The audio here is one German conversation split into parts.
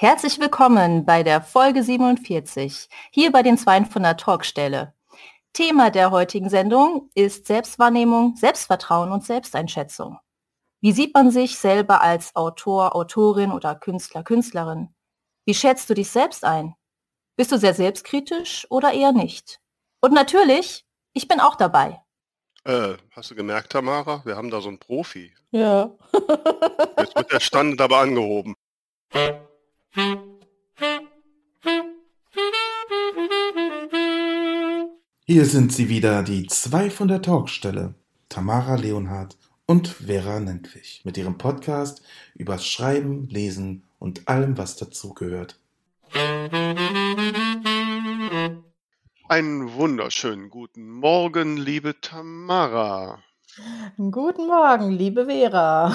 Herzlich willkommen bei der Folge 47, hier bei den 200 Talkstelle. Thema der heutigen Sendung ist Selbstwahrnehmung, Selbstvertrauen und Selbsteinschätzung. Wie sieht man sich selber als Autor, Autorin oder Künstler, Künstlerin? Wie schätzt du dich selbst ein? Bist du sehr selbstkritisch oder eher nicht? Und natürlich, ich bin auch dabei. Äh, hast du gemerkt, Tamara? Wir haben da so einen Profi. Ja. Jetzt wird der Stand aber angehoben. Hier sind sie wieder, die zwei von der Talkstelle, Tamara Leonhardt und Vera Nentwich, mit ihrem Podcast über Schreiben, Lesen und allem, was dazugehört. Einen wunderschönen guten Morgen, liebe Tamara. Guten Morgen, liebe Vera.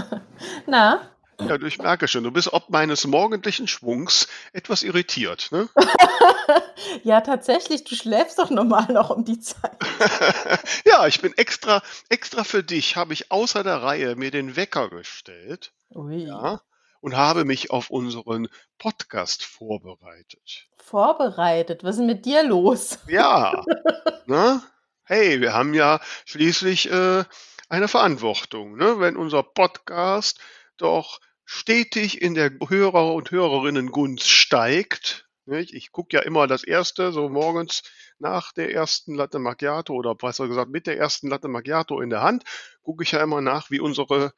Na? Ja, ich merke schon, du bist ob meines morgendlichen Schwungs etwas irritiert, ne? ja, tatsächlich, du schläfst doch normal noch um die Zeit. ja, ich bin extra, extra für dich, habe ich außer der Reihe mir den Wecker gestellt. Ui. Ja, und habe mich auf unseren Podcast vorbereitet. Vorbereitet? Was ist denn mit dir los? Ja, ne? Hey, wir haben ja schließlich äh, eine Verantwortung, ne? Wenn unser Podcast doch stetig in der Hörer- und Hörerinnen-Gunst steigt. Nicht? Ich gucke ja immer das erste, so morgens nach der ersten Latte Macchiato oder besser gesagt mit der ersten Latte Macchiato in der Hand, gucke ich ja immer nach, wie unsere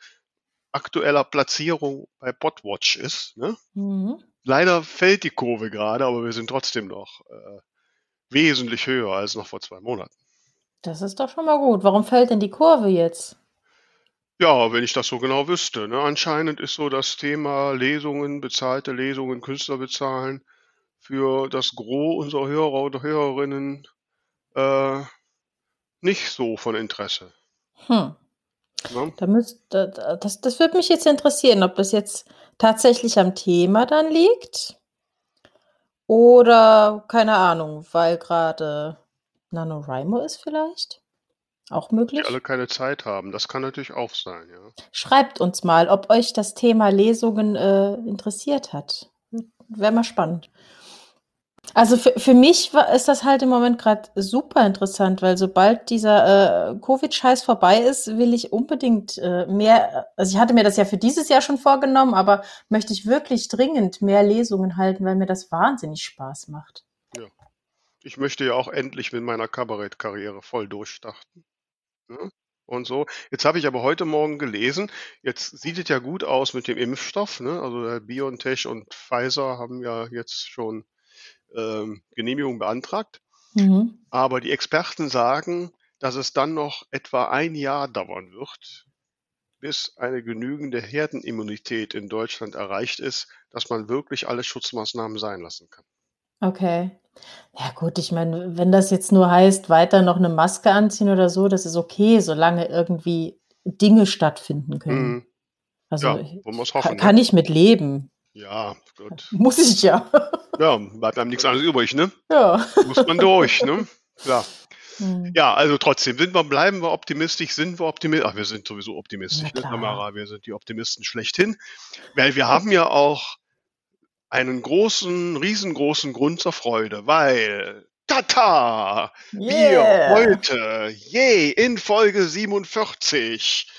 aktuelle Platzierung bei Botwatch ist. Ne? Mhm. Leider fällt die Kurve gerade, aber wir sind trotzdem noch äh, wesentlich höher als noch vor zwei Monaten. Das ist doch schon mal gut. Warum fällt denn die Kurve jetzt? Ja, wenn ich das so genau wüsste. Ne? Anscheinend ist so das Thema Lesungen, bezahlte Lesungen, Künstler bezahlen für das Gros unserer Hörer und Hörerinnen äh, nicht so von Interesse. Hm. Ne? Da müsst, da- das, das würde mich jetzt interessieren, ob das jetzt tatsächlich am Thema dann liegt oder keine Ahnung, weil gerade NaNoWriMo ist vielleicht. Auch Die möglich. alle keine Zeit haben. Das kann natürlich auch sein, ja. Schreibt uns mal, ob euch das Thema Lesungen äh, interessiert hat. Wäre mal spannend. Also für, für mich war, ist das halt im Moment gerade super interessant, weil sobald dieser äh, Covid-Scheiß vorbei ist, will ich unbedingt äh, mehr, also ich hatte mir das ja für dieses Jahr schon vorgenommen, aber möchte ich wirklich dringend mehr Lesungen halten, weil mir das wahnsinnig Spaß macht. Ich möchte ja auch endlich mit meiner Kabarettkarriere voll durchstarten. Ne? Und so. Jetzt habe ich aber heute Morgen gelesen, jetzt sieht es ja gut aus mit dem Impfstoff. Ne? Also der BioNTech und Pfizer haben ja jetzt schon ähm, Genehmigung beantragt. Mhm. Aber die Experten sagen, dass es dann noch etwa ein Jahr dauern wird, bis eine genügende Herdenimmunität in Deutschland erreicht ist, dass man wirklich alle Schutzmaßnahmen sein lassen kann. Okay. Ja gut, ich meine, wenn das jetzt nur heißt, weiter noch eine Maske anziehen oder so, das ist okay, solange irgendwie Dinge stattfinden können. Mhm. Also Ja, wollen wir es kann, hoffen. kann Ne? ich mit leben. Ja, gut. Muss ich ja. Ja, bleibt einem nichts anderes übrig, ne? ja. Muss man durch, ne? Ja. Hm. Ja, also trotzdem, sind wir, bleiben wir optimistisch, sind wir optimistisch. Ach, wir sind sowieso optimistisch, ne. Tamara? Wir sind die Optimisten schlechthin. Weil wir haben ja auch einen großen, riesengroßen Grund zur Freude, weil Tata! Wir Yeah. heute, je, in Folge 47,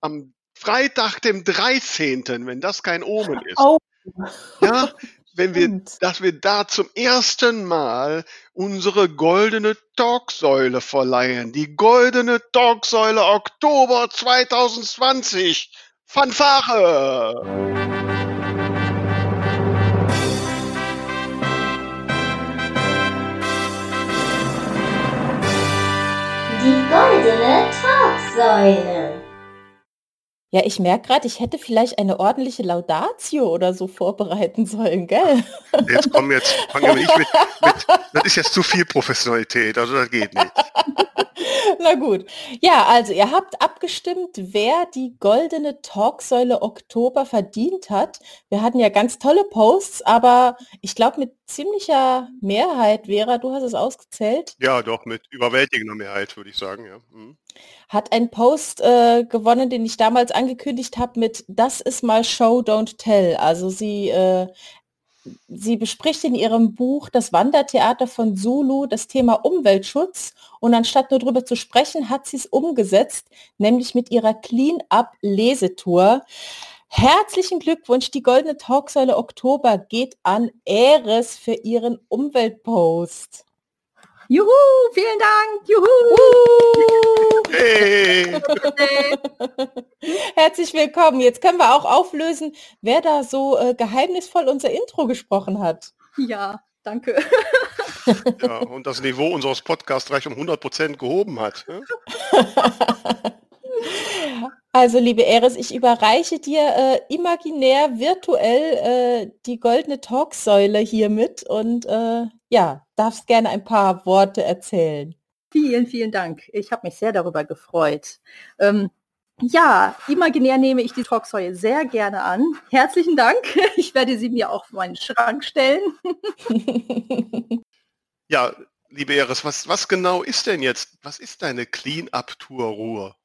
am Freitag, dem 13., wenn das kein Omen ist, Oh, ja, wenn wir, dass wir da zum ersten Mal unsere goldene Talksäule verleihen. Die goldene Talksäule Oktober 2020. Fanfare! Goldene Talksäule. Ja, ich merke gerade, ich hätte vielleicht eine ordentliche Laudatio oder so vorbereiten sollen, gell? Jetzt kommen jetzt, fangen wir nicht mit, mit, das ist jetzt zu viel Professionalität, also das geht nicht. Na gut. Ja, also ihr habt abgestimmt, wer die goldene Talksäule Oktober verdient hat. Wir hatten ja ganz tolle Posts, aber ich glaube mit ziemlicher Mehrheit, Vera, du hast es ausgezählt. Ja, doch, mit überwältigender Mehrheit, würde ich sagen, ja. Mhm. Hat ein Post äh, gewonnen, den ich damals angekündigt habe mit Das ist mal Show, don't tell. Also sie äh, sie bespricht in ihrem Buch Das Wandertheater von Zulu das Thema Umweltschutz und anstatt nur darüber zu sprechen, hat sie es umgesetzt, nämlich mit ihrer Clean-Up-Lesetour. Herzlichen Glückwunsch, die Goldene Talksäule Oktober geht an Eres für ihren Umweltpost. Juhu, vielen Dank. Juhu. Hey. Herzlich willkommen. Jetzt können wir auch auflösen, wer da so äh, geheimnisvoll unser Intro gesprochen hat. Ja, danke. Ja, und das Niveau unseres Podcasts gleich um 100 Prozent gehoben hat. ne? Also, liebe Eris, ich überreiche dir äh, imaginär, virtuell äh, die goldene Talksäule hiermit und äh, ja, darfst gerne ein paar Worte erzählen. Vielen, vielen Dank. Ich habe mich sehr darüber gefreut. Ähm, ja, imaginär nehme ich die Talksäule sehr gerne an. Herzlichen Dank. Ich werde sie mir auch auf meinen Schrank stellen. Ja, liebe Eris, was, was genau ist denn jetzt, was ist deine Clean-Up-Tour Ruhr?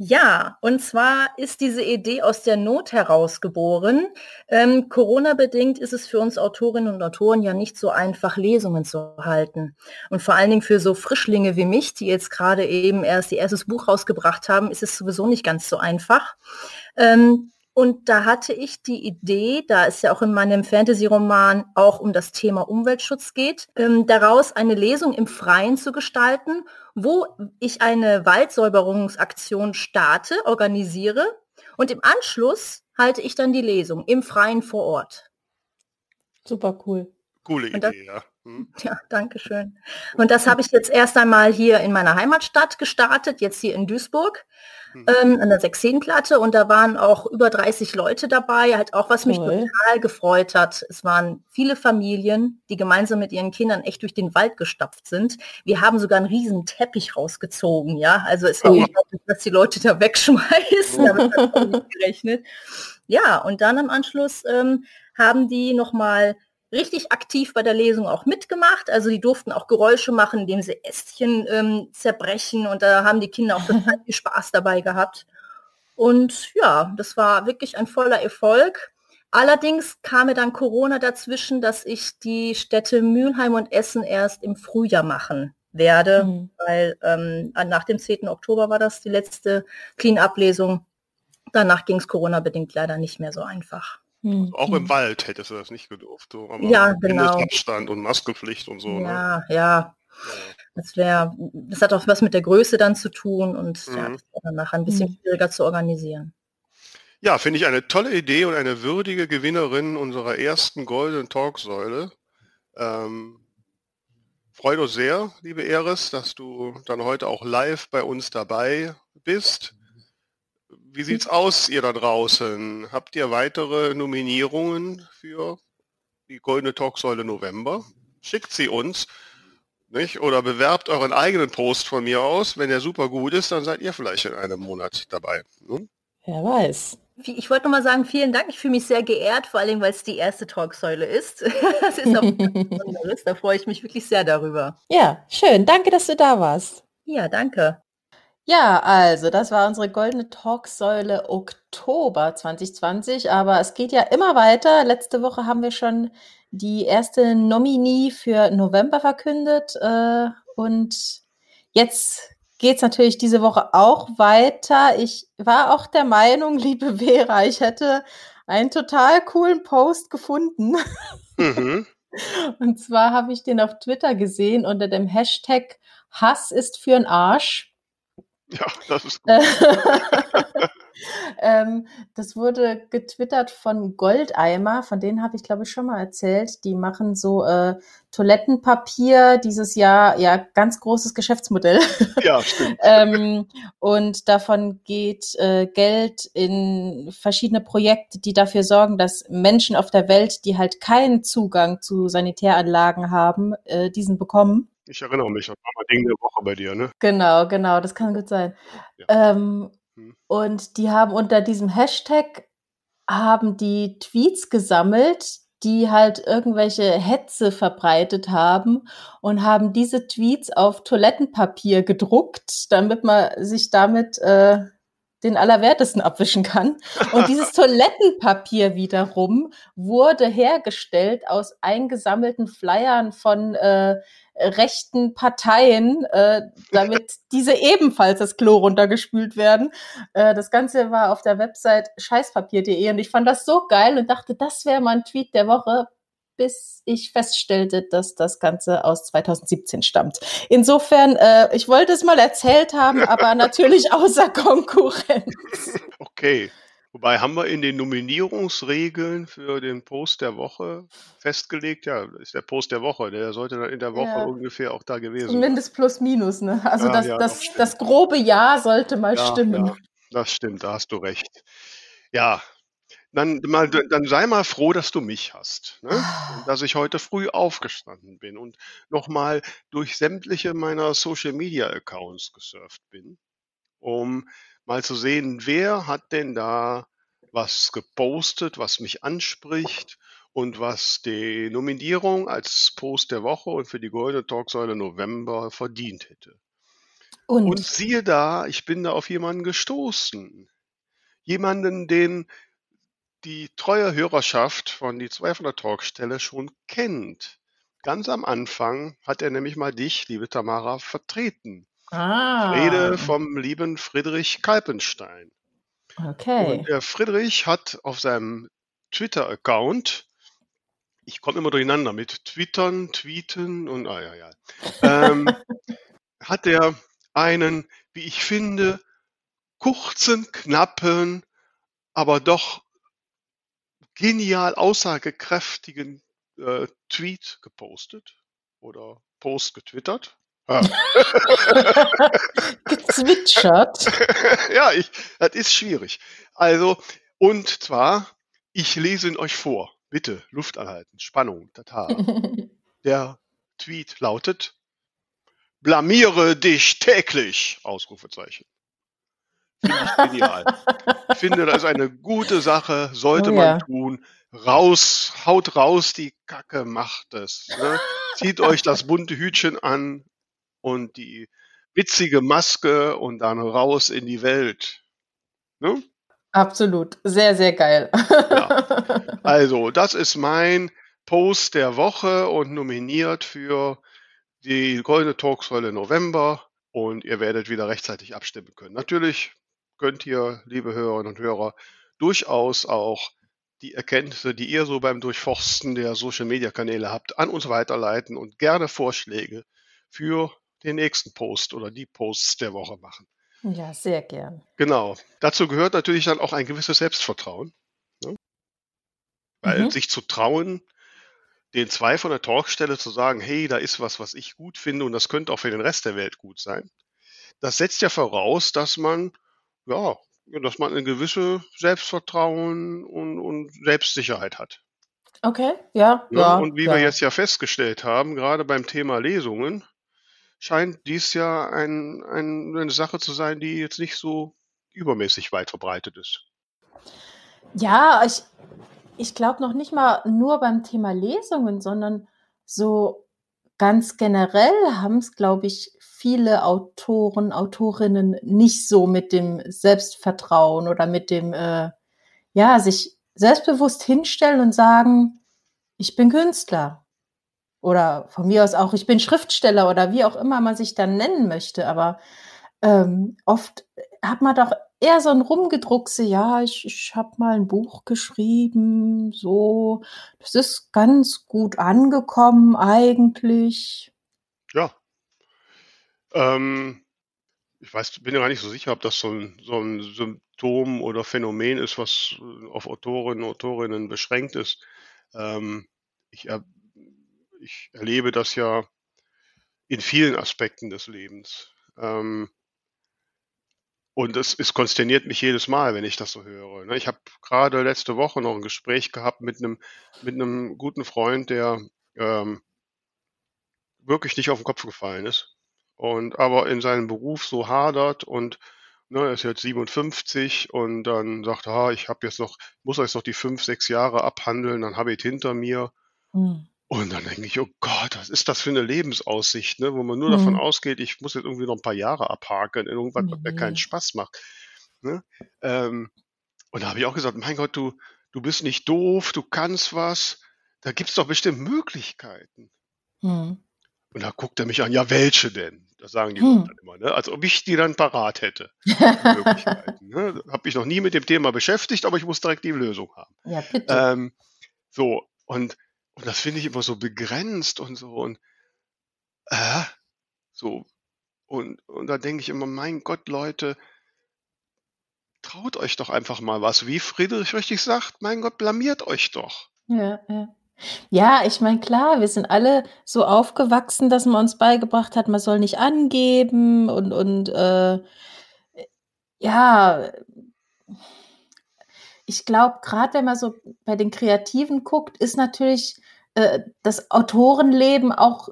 Ja, und zwar ist diese Idee aus der Not heraus geboren. Ähm, Corona-bedingt ist es für uns Autorinnen und Autoren ja nicht so einfach, Lesungen zu halten. Und vor allen Dingen für so Frischlinge wie mich, die jetzt gerade eben erst ihr erstes Buch rausgebracht haben, ist es sowieso nicht ganz so einfach. Ähm, und da hatte ich die Idee, da es ja auch in meinem Fantasy-Roman auch um das Thema Umweltschutz geht, ähm, daraus eine Lesung im Freien zu gestalten, wo ich eine Waldsäuberungsaktion starte, organisiere und im Anschluss halte ich dann die Lesung im Freien vor Ort. Super cool. Coole Und das- Idee, ja. Hm. Ja, danke schön. Und das habe ich jetzt erst einmal hier in meiner Heimatstadt gestartet, jetzt hier in Duisburg, Hm. ähm, an der Sechseenplatte. Und da waren auch über 30 Leute dabei, halt auch was mich Toll. total gefreut hat. Es waren viele Familien, die gemeinsam mit ihren Kindern echt durch den Wald gestapft sind. Wir haben sogar einen riesen Teppich rausgezogen, ja. Also es war Ui. unglaublich, dass die Leute da wegschmeißen. Damit hat man nicht gerechnet. Ja, und dann am Anschluss ähm, haben die nochmal richtig aktiv bei der Lesung auch mitgemacht. Also die durften auch Geräusche machen, indem sie Ästchen ähm, zerbrechen und da haben die Kinder auch total viel Spaß dabei gehabt. Und ja, das war wirklich ein voller Erfolg. Allerdings kam mir dann Corona dazwischen, dass ich die Städte Mülheim und Essen erst im Frühjahr machen werde, Mhm. weil ähm, nach dem 10. Oktober war das die letzte Clean-Up-Lesung. Danach ging es Corona-bedingt leider nicht mehr so einfach. Mhm. Auch im Wald hättest du das nicht gedurft. So, aber Ja, genau. Mindestabstand und Maskenpflicht und so. Ne? Ja, ja, Ja. das wäre, das hat auch was mit der Größe dann zu tun und ja, Mhm. das war dann nachher ein bisschen Mhm. schwieriger zu organisieren. Ja, finde ich eine tolle Idee und eine würdige Gewinnerin unserer ersten goldenen Talksäule. Ähm, freut uns sehr, liebe Eris, dass du dann heute auch live bei uns dabei bist. Wie sieht's aus, ihr da draußen? Habt ihr weitere Nominierungen für die goldene Talksäule November? Schickt sie uns. Nicht? Oder bewerbt euren eigenen Post von mir aus. Wenn der super gut ist, dann seid ihr vielleicht in einem Monat dabei. Ne? Wer weiß. Ich wollte nochmal sagen, vielen Dank. Ich fühle mich sehr geehrt, vor allem, weil es die erste Talksäule ist. Das ist auch. Da freue ich mich wirklich sehr darüber. Ja, schön. Danke, dass du da warst. Ja, danke. Ja, also das war unsere goldene Talksäule Oktober 2020, aber es geht ja immer weiter. Letzte Woche haben wir schon die erste Nominie für November verkündet äh, und jetzt geht's natürlich diese Woche auch weiter. Ich war auch der Meinung, liebe Vera, ich hätte einen total coolen Post gefunden. Mhm. Und zwar habe ich den auf Twitter gesehen unter dem Hashtag Hass ist für'n Arsch. Ja, das ist gut. Äh, ähm, das wurde getwittert von Goldeimer, von denen habe ich glaube ich schon mal erzählt. Die machen so äh, Toilettenpapier dieses Jahr, ja, ganz großes Geschäftsmodell. Ja, stimmt. ähm, und davon geht äh, Geld in verschiedene Projekte, die dafür sorgen, dass Menschen auf der Welt, die halt keinen Zugang zu Sanitäranlagen haben, äh, diesen bekommen. Ich erinnere mich, das war mal Ding der Woche bei dir, ne? Genau, genau, das kann gut sein. Ja. Ähm, Hm. und die haben unter diesem Hashtag haben die Tweets gesammelt, die halt irgendwelche Hetze verbreitet haben und haben diese Tweets auf Toilettenpapier gedruckt, damit man sich damit äh, den Allerwertesten abwischen kann. Und dieses Toilettenpapier wiederum wurde hergestellt aus eingesammelten Flyern von äh, rechten Parteien, äh, damit diese ebenfalls das Klo runtergespült werden. Äh, das Ganze war auf der Website scheißpapier.de und ich fand das so geil und dachte, das wäre mal ein Tweet der Woche, bis ich feststellte, dass das Ganze aus 2017 stammt. Insofern, äh, ich wollte es mal erzählt haben, aber natürlich außer Konkurrenz. Okay. Wobei haben wir in den Nominierungsregeln für den Post der Woche festgelegt, ja, ist der Post der Woche, der sollte dann in der Woche Ja. ungefähr auch da gewesen sein. Zumindest plus minus, ne? Also Ja, das, ja, das, das grobe Ja sollte mal stimmen. das stimmt, da hast du recht. Ja, dann, mal, dann sei mal froh, dass du mich hast. Ne? Dass ich heute früh aufgestanden bin und nochmal durch sämtliche meiner Social Media Accounts gesurft bin, um mal zu sehen, wer hat denn da was gepostet, was mich anspricht und was die Nominierung als Post der Woche und für die Goldene Talksäule November verdient hätte. Und Und siehe da, ich bin da auf jemanden gestoßen. Jemanden, den die treue Hörerschaft von die 200 Talkstelle schon kennt. Ganz am Anfang hat er nämlich mal dich, liebe Tamara, vertreten. Ah, Rede vom lieben Friedrich Kalpenstein. okay. Und der Friedrich hat auf seinem Twitter-Account, ich komme immer durcheinander mit Twittern, Tweeten und ah ja, ja, ähm, hat er einen, wie ich finde, kurzen, knappen, aber doch genial aussagekräftigen äh, Tweet gepostet oder Post getwittert. Ah. Gezwitschert. ja, ich, das ist schwierig. Also, und zwar, ich lese ihn euch vor. Bitte, Luft anhalten, Spannung, tata. Der Tweet lautet, blamiere dich täglich, Ausrufezeichen. Finde ich genial. Ich finde, das ist eine gute Sache, sollte Oh man ja. tun. Raus, haut raus, die Kacke macht es. Ne? Zieht euch das bunte Hütchen an und die witzige Maske und dann raus in die Welt. Ne? Absolut. Sehr, sehr geil. Also, das ist mein Post der Woche und nominiert für die Goldene Talksäule November und ihr werdet wieder rechtzeitig abstimmen können. Natürlich könnt ihr, liebe Hörerinnen und Hörer, durchaus auch die Erkenntnisse, die ihr so beim Durchforsten der Social-Media-Kanäle habt, an uns weiterleiten und gerne Vorschläge für den nächsten Post oder die Posts der Woche machen. ja, sehr gern. Genau. Dazu gehört natürlich dann auch ein gewisses Selbstvertrauen. Ne? Weil Mhm. sich zu trauen, den zwei von der Talkstelle zu sagen, hey, da ist was, was ich gut finde und das könnte auch für den Rest der Welt gut sein. Das setzt ja voraus, dass man, ja, dass man ein gewisses Selbstvertrauen und, und Selbstsicherheit hat. Okay, ja, Ne? ja. und wie ja. wir jetzt ja festgestellt haben, gerade beim Thema Lesungen, scheint dies ja ein, ein, eine Sache zu sein, die jetzt nicht so übermäßig weit verbreitet ist. Ja, ich, ich glaube noch nicht mal nur beim Thema Lesungen, sondern so ganz generell haben es, glaube ich, viele Autoren, Autorinnen nicht so mit dem Selbstvertrauen oder mit dem, äh, ja, sich selbstbewusst hinstellen und sagen, ich bin Künstler. Oder von mir aus auch, ich bin Schriftsteller oder wie auch immer man sich dann nennen möchte. Aber ähm, oft hat man doch eher so ein Rumgedruckse, ja, ich, ich habe mal ein Buch geschrieben, so, das ist ganz gut angekommen eigentlich. Ja. Ähm, ich weiß, bin ja gar nicht so sicher, ob das so ein, so ein Symptom oder Phänomen ist, was äh, auf Autorinnen und Autorinnen beschränkt ist. Ähm, ich, er, ich erlebe das ja in vielen Aspekten des Lebens. Ähm, und es, es konsterniert mich jedes Mal, wenn ich das so höre. ne? Ich habe gerade letzte Woche noch ein Gespräch gehabt mit einem, mit einem guten Freund, der ähm, wirklich nicht auf den Kopf gefallen ist und aber in seinem Beruf so hadert und ne, er ist jetzt 57 und dann sagt, ah, ich habe jetzt noch, muss jetzt noch die fünf, sechs Jahre abhandeln, dann habe ich es hinter mir. Mhm. Und dann denke ich, oh Gott, was ist das für eine Lebensaussicht, ne? wo man nur davon Mhm. ausgeht, ich muss jetzt irgendwie noch ein paar Jahre abhaken in irgendwas, was mir keinen Ne. Spaß macht. Ne? Ähm, und da habe ich auch gesagt, mein Gott, du, du bist nicht doof, du kannst was, da gibt's doch bestimmt Möglichkeiten. Mhm. Und da guckt er mich an, ja, welche denn? Das sagen die Hm. Leute dann immer, ne? als ob ich die dann parat hätte, Möglichkeiten. Ne? Habe mich noch nie mit dem Thema beschäftigt, aber ich muss direkt die Lösung haben. Ja, bitte. Ähm, so, und, und das finde ich immer so begrenzt und so und äh, so. Und, und da denke ich immer, mein Gott, Leute, traut euch doch einfach mal was. Wie Friedrich richtig sagt, mein Gott, blamiert euch doch. Ja, ja. Ja, ich meine, klar, wir sind alle so aufgewachsen, dass man uns beigebracht hat, man soll nicht angeben und, und äh, ja, ich glaube, gerade wenn man so bei den Kreativen guckt, ist natürlich äh, das Autorenleben auch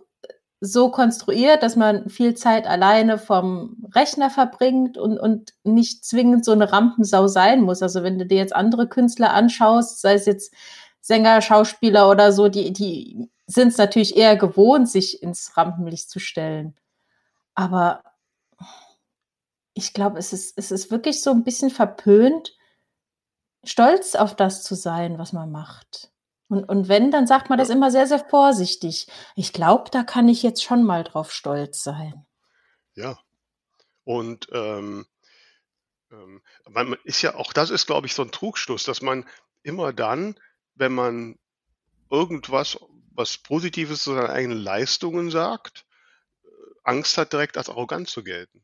so konstruiert, dass man viel Zeit alleine vom Rechner verbringt und, und nicht zwingend so eine Rampensau sein muss. Also wenn du dir jetzt andere Künstler anschaust, sei es jetzt Sänger, Schauspieler oder so, die, die sind es natürlich eher gewohnt, sich ins Rampenlicht zu stellen. Aber ich glaube, es ist, es ist wirklich so ein bisschen verpönt, stolz auf das zu sein, was man macht. Und, und wenn, dann sagt man das immer sehr, sehr vorsichtig. Ich glaube, da kann ich jetzt schon mal drauf stolz sein. Ja. Und ähm, ähm, man ist ja auch, das ist, glaube ich, so ein Trugschluss, dass man immer dann, wenn man irgendwas, was Positives zu seinen eigenen Leistungen sagt, äh, Angst hat, direkt als arrogant zu gelten.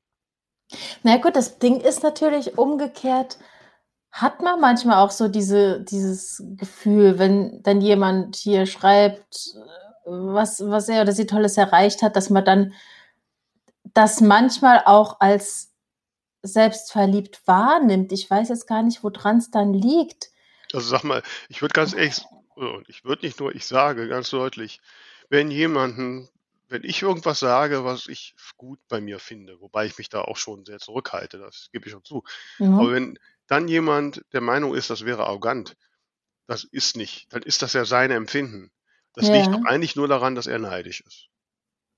Na gut, das Ding ist natürlich umgekehrt, hat man manchmal auch so diese, dieses Gefühl, wenn dann jemand hier schreibt, was, was er oder sie Tolles erreicht hat, dass man dann das manchmal auch als selbstverliebt wahrnimmt. Ich weiß jetzt gar nicht, woran es dann liegt. Also sag mal, ich würde ganz ehrlich, ich würde nicht nur, ich sage ganz deutlich, wenn jemanden, wenn ich irgendwas sage, was ich gut bei mir finde, wobei ich mich da auch schon sehr zurückhalte, das gebe ich schon zu. Mhm. Aber wenn dann jemand der Meinung ist, das wäre arrogant, das ist nicht, dann ist das ja sein Empfinden. Das liegt Ja. doch eigentlich nur daran, dass er neidisch ist.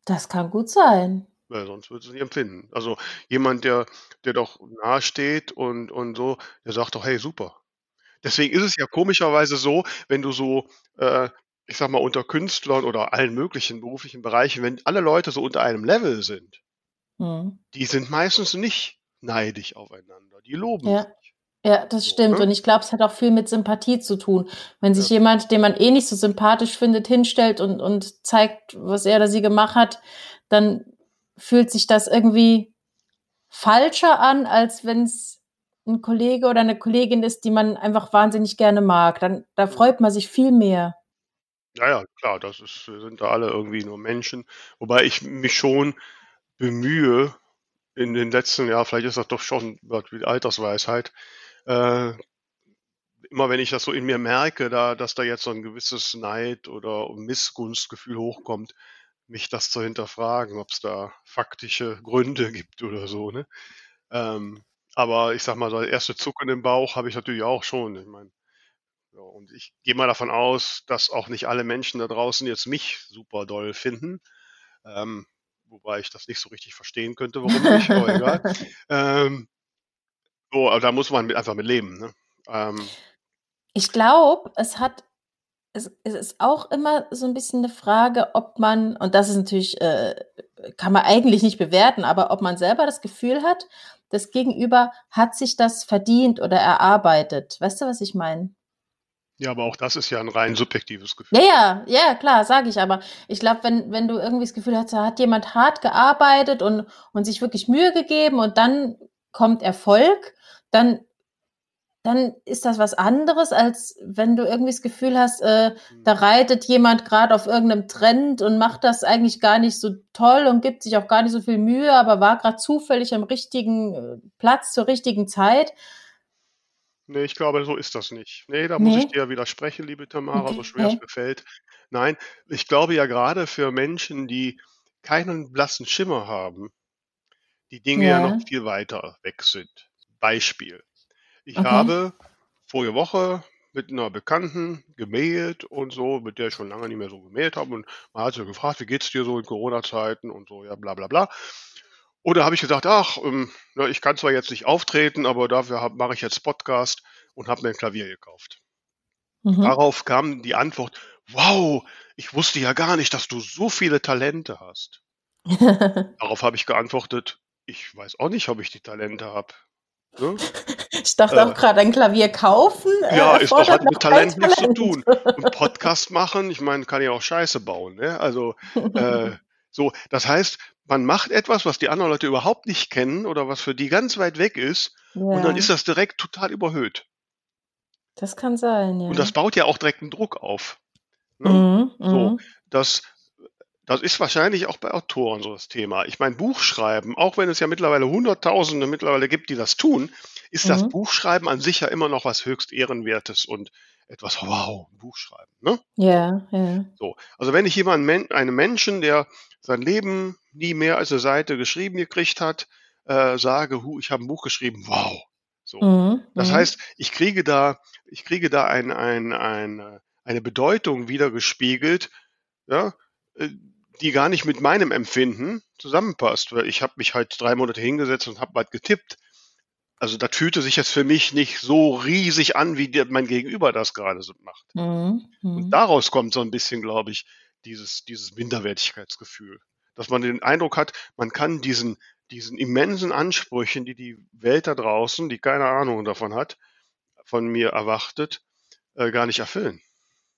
Das kann gut sein. Weil sonst würde es nicht empfinden. Also jemand, der, der doch nahe steht und, und so, der sagt doch, hey, super. Deswegen ist es ja komischerweise so, wenn du so, äh, ich sag mal, unter Künstlern oder allen möglichen beruflichen Bereichen, wenn alle Leute so unter einem Level sind, Mhm. die sind meistens nicht neidisch aufeinander. Die loben Ja. sich. Ja, das stimmt. Und ich glaube, es hat auch viel mit Sympathie zu tun. Wenn sich Ja. jemand, den man eh nicht so sympathisch findet, hinstellt und, und zeigt, was er oder sie gemacht hat, dann fühlt sich das irgendwie falscher an, als wenn es ein Kollege oder eine Kollegin ist, die man einfach wahnsinnig gerne mag. Dann, da Mhm. freut man sich viel mehr. Ja, ja, klar, das ist, sind da alle irgendwie nur Menschen. Wobei ich mich schon bemühe, in den letzten Jahren, vielleicht ist das doch schon was wie Altersweisheit, äh, immer wenn ich das so in mir merke, da, dass da jetzt so ein gewisses Neid oder Missgunstgefühl hochkommt, mich das zu hinterfragen, ob es da faktische Gründe gibt oder so, ne? Ähm, aber ich sag mal, so das erste Zucken im Bauch habe ich natürlich auch schon. Ich meine, ja, und ich gehe mal davon aus, dass auch nicht alle Menschen da draußen jetzt mich super doll finden. Ähm, wobei ich das nicht so richtig verstehen könnte, warum nicht, aber egal. Ähm, so, aber da muss man mit, einfach mit leben. Ne? Ähm, Ich glaube, es hat, es, es ist auch immer so ein bisschen eine Frage, ob man, und das ist natürlich, äh, kann man eigentlich nicht bewerten, aber ob man selber das Gefühl hat, das Gegenüber hat sich das verdient oder erarbeitet. Weißt du, was ich meine? ja, aber auch das ist ja ein rein subjektives Gefühl. Ja, ja, ja, klar, sage ich. Aber ich glaube, wenn, wenn du irgendwie das Gefühl hast, da hat jemand hart gearbeitet und, und sich wirklich Mühe gegeben und dann kommt Erfolg, dann, dann ist das was anderes, als wenn du irgendwie das Gefühl hast, äh, da reitet jemand gerade auf irgendeinem Trend und macht das eigentlich gar nicht so toll und gibt sich auch gar nicht so viel Mühe, aber war gerade zufällig am richtigen äh, Platz zur richtigen Zeit. Nee, ich glaube, so ist das nicht. Nee, da muss ich Nee? dir widersprechen, liebe Tamara, so schwer es Okay. mir fällt. Nein, ich glaube ja gerade für Menschen, die keinen blassen Schimmer haben, die Dinge ja, Ja. noch viel weiter weg sind. Beispiel. Ich Okay. habe vorige Woche mit einer Bekannten gemailt und so, mit der ich schon lange nicht mehr so gemailt habe. Und man hat sie gefragt, wie geht's dir so in Corona-Zeiten und so, ja, bla bla bla. Oder habe ich gesagt, ach, ähm, na, ich kann zwar jetzt nicht auftreten, aber dafür mache ich jetzt Podcast und habe mir ein Klavier gekauft. Mhm. Darauf kam die Antwort, wow, ich wusste ja gar nicht, dass du so viele Talente hast. Darauf habe ich geantwortet, ich weiß auch nicht, ob ich die Talente habe. Ne? Ich dachte Äh. auch gerade, ein Klavier kaufen. äh, Ja, ist doch hat mit Talent nichts zu tun. Und Podcast machen, ich meine, kann ja auch Scheiße bauen. Ne? Also äh, so, das heißt, man macht etwas, was die anderen Leute überhaupt nicht kennen oder was für die ganz weit weg ist, und dann Ja, ist das direkt total überhöht. das kann sein, ja. Und das baut ja auch direkt einen Druck auf. Ne? Mhm, So, mhm. Das, das ist wahrscheinlich auch bei Autoren so das Thema. Ich meine, Buchschreiben, auch wenn es ja mittlerweile Hunderttausende mittlerweile gibt, die das tun, ist das Mhm. Buchschreiben an sich ja immer noch was höchst Ehrenwertes und etwas, wow, ein Buch schreiben. Ne? Ja, ja. So. Also wenn ich jemanden, einem Menschen, der sein Leben nie mehr als eine Seite geschrieben gekriegt hat, äh, sage, hu, ich habe ein Buch geschrieben, wow. So. Mhm, Das mhm. heißt, ich kriege da, ich kriege da ein, ein, ein, äh, eine Bedeutung wiedergespiegelt, ja, äh, die gar nicht mit meinem Empfinden zusammenpasst, weil ich habe mich halt drei Monate hingesetzt und habe halt getippt. Also das fühlte sich jetzt für mich nicht so riesig an, wie mein Gegenüber das gerade so macht. Mhm, Und mhm. daraus kommt so ein bisschen, glaube ich, dieses, dieses Minderwertigkeitsgefühl. Dass man den Eindruck hat, man kann diesen, diesen immensen Ansprüchen, die die Welt da draußen, die keine Ahnung davon hat, von mir erwartet, äh, gar nicht erfüllen.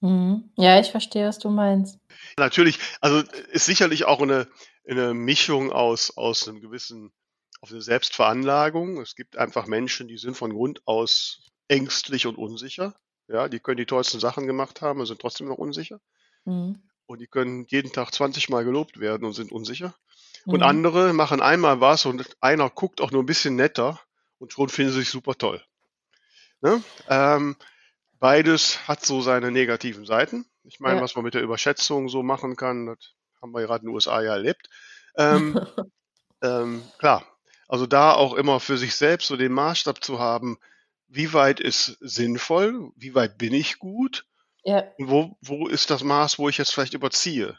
Mhm. Ja, ich verstehe, was du meinst. Natürlich, also ist sicherlich auch eine, eine Mischung aus, aus einem gewissen, auf eine Selbstveranlagung. Es gibt einfach Menschen, die sind von Grund aus ängstlich und unsicher. Ja, die können die tollsten Sachen gemacht haben und sind trotzdem noch unsicher. Mhm. Und die können jeden Tag 20 Mal gelobt werden und sind unsicher. Und Mhm. andere machen einmal was und einer guckt auch nur ein bisschen netter und schon finden sie sich super toll. Ne? Ähm, beides hat so seine negativen Seiten. Ich meine, Ja. was man mit der Überschätzung so machen kann, das haben wir gerade in den USA ja erlebt. Ähm, ähm, klar, also da auch immer für sich selbst so den Maßstab zu haben, wie weit ist sinnvoll, wie weit bin ich gut Ja. und wo, wo ist das Maß, wo ich jetzt vielleicht überziehe.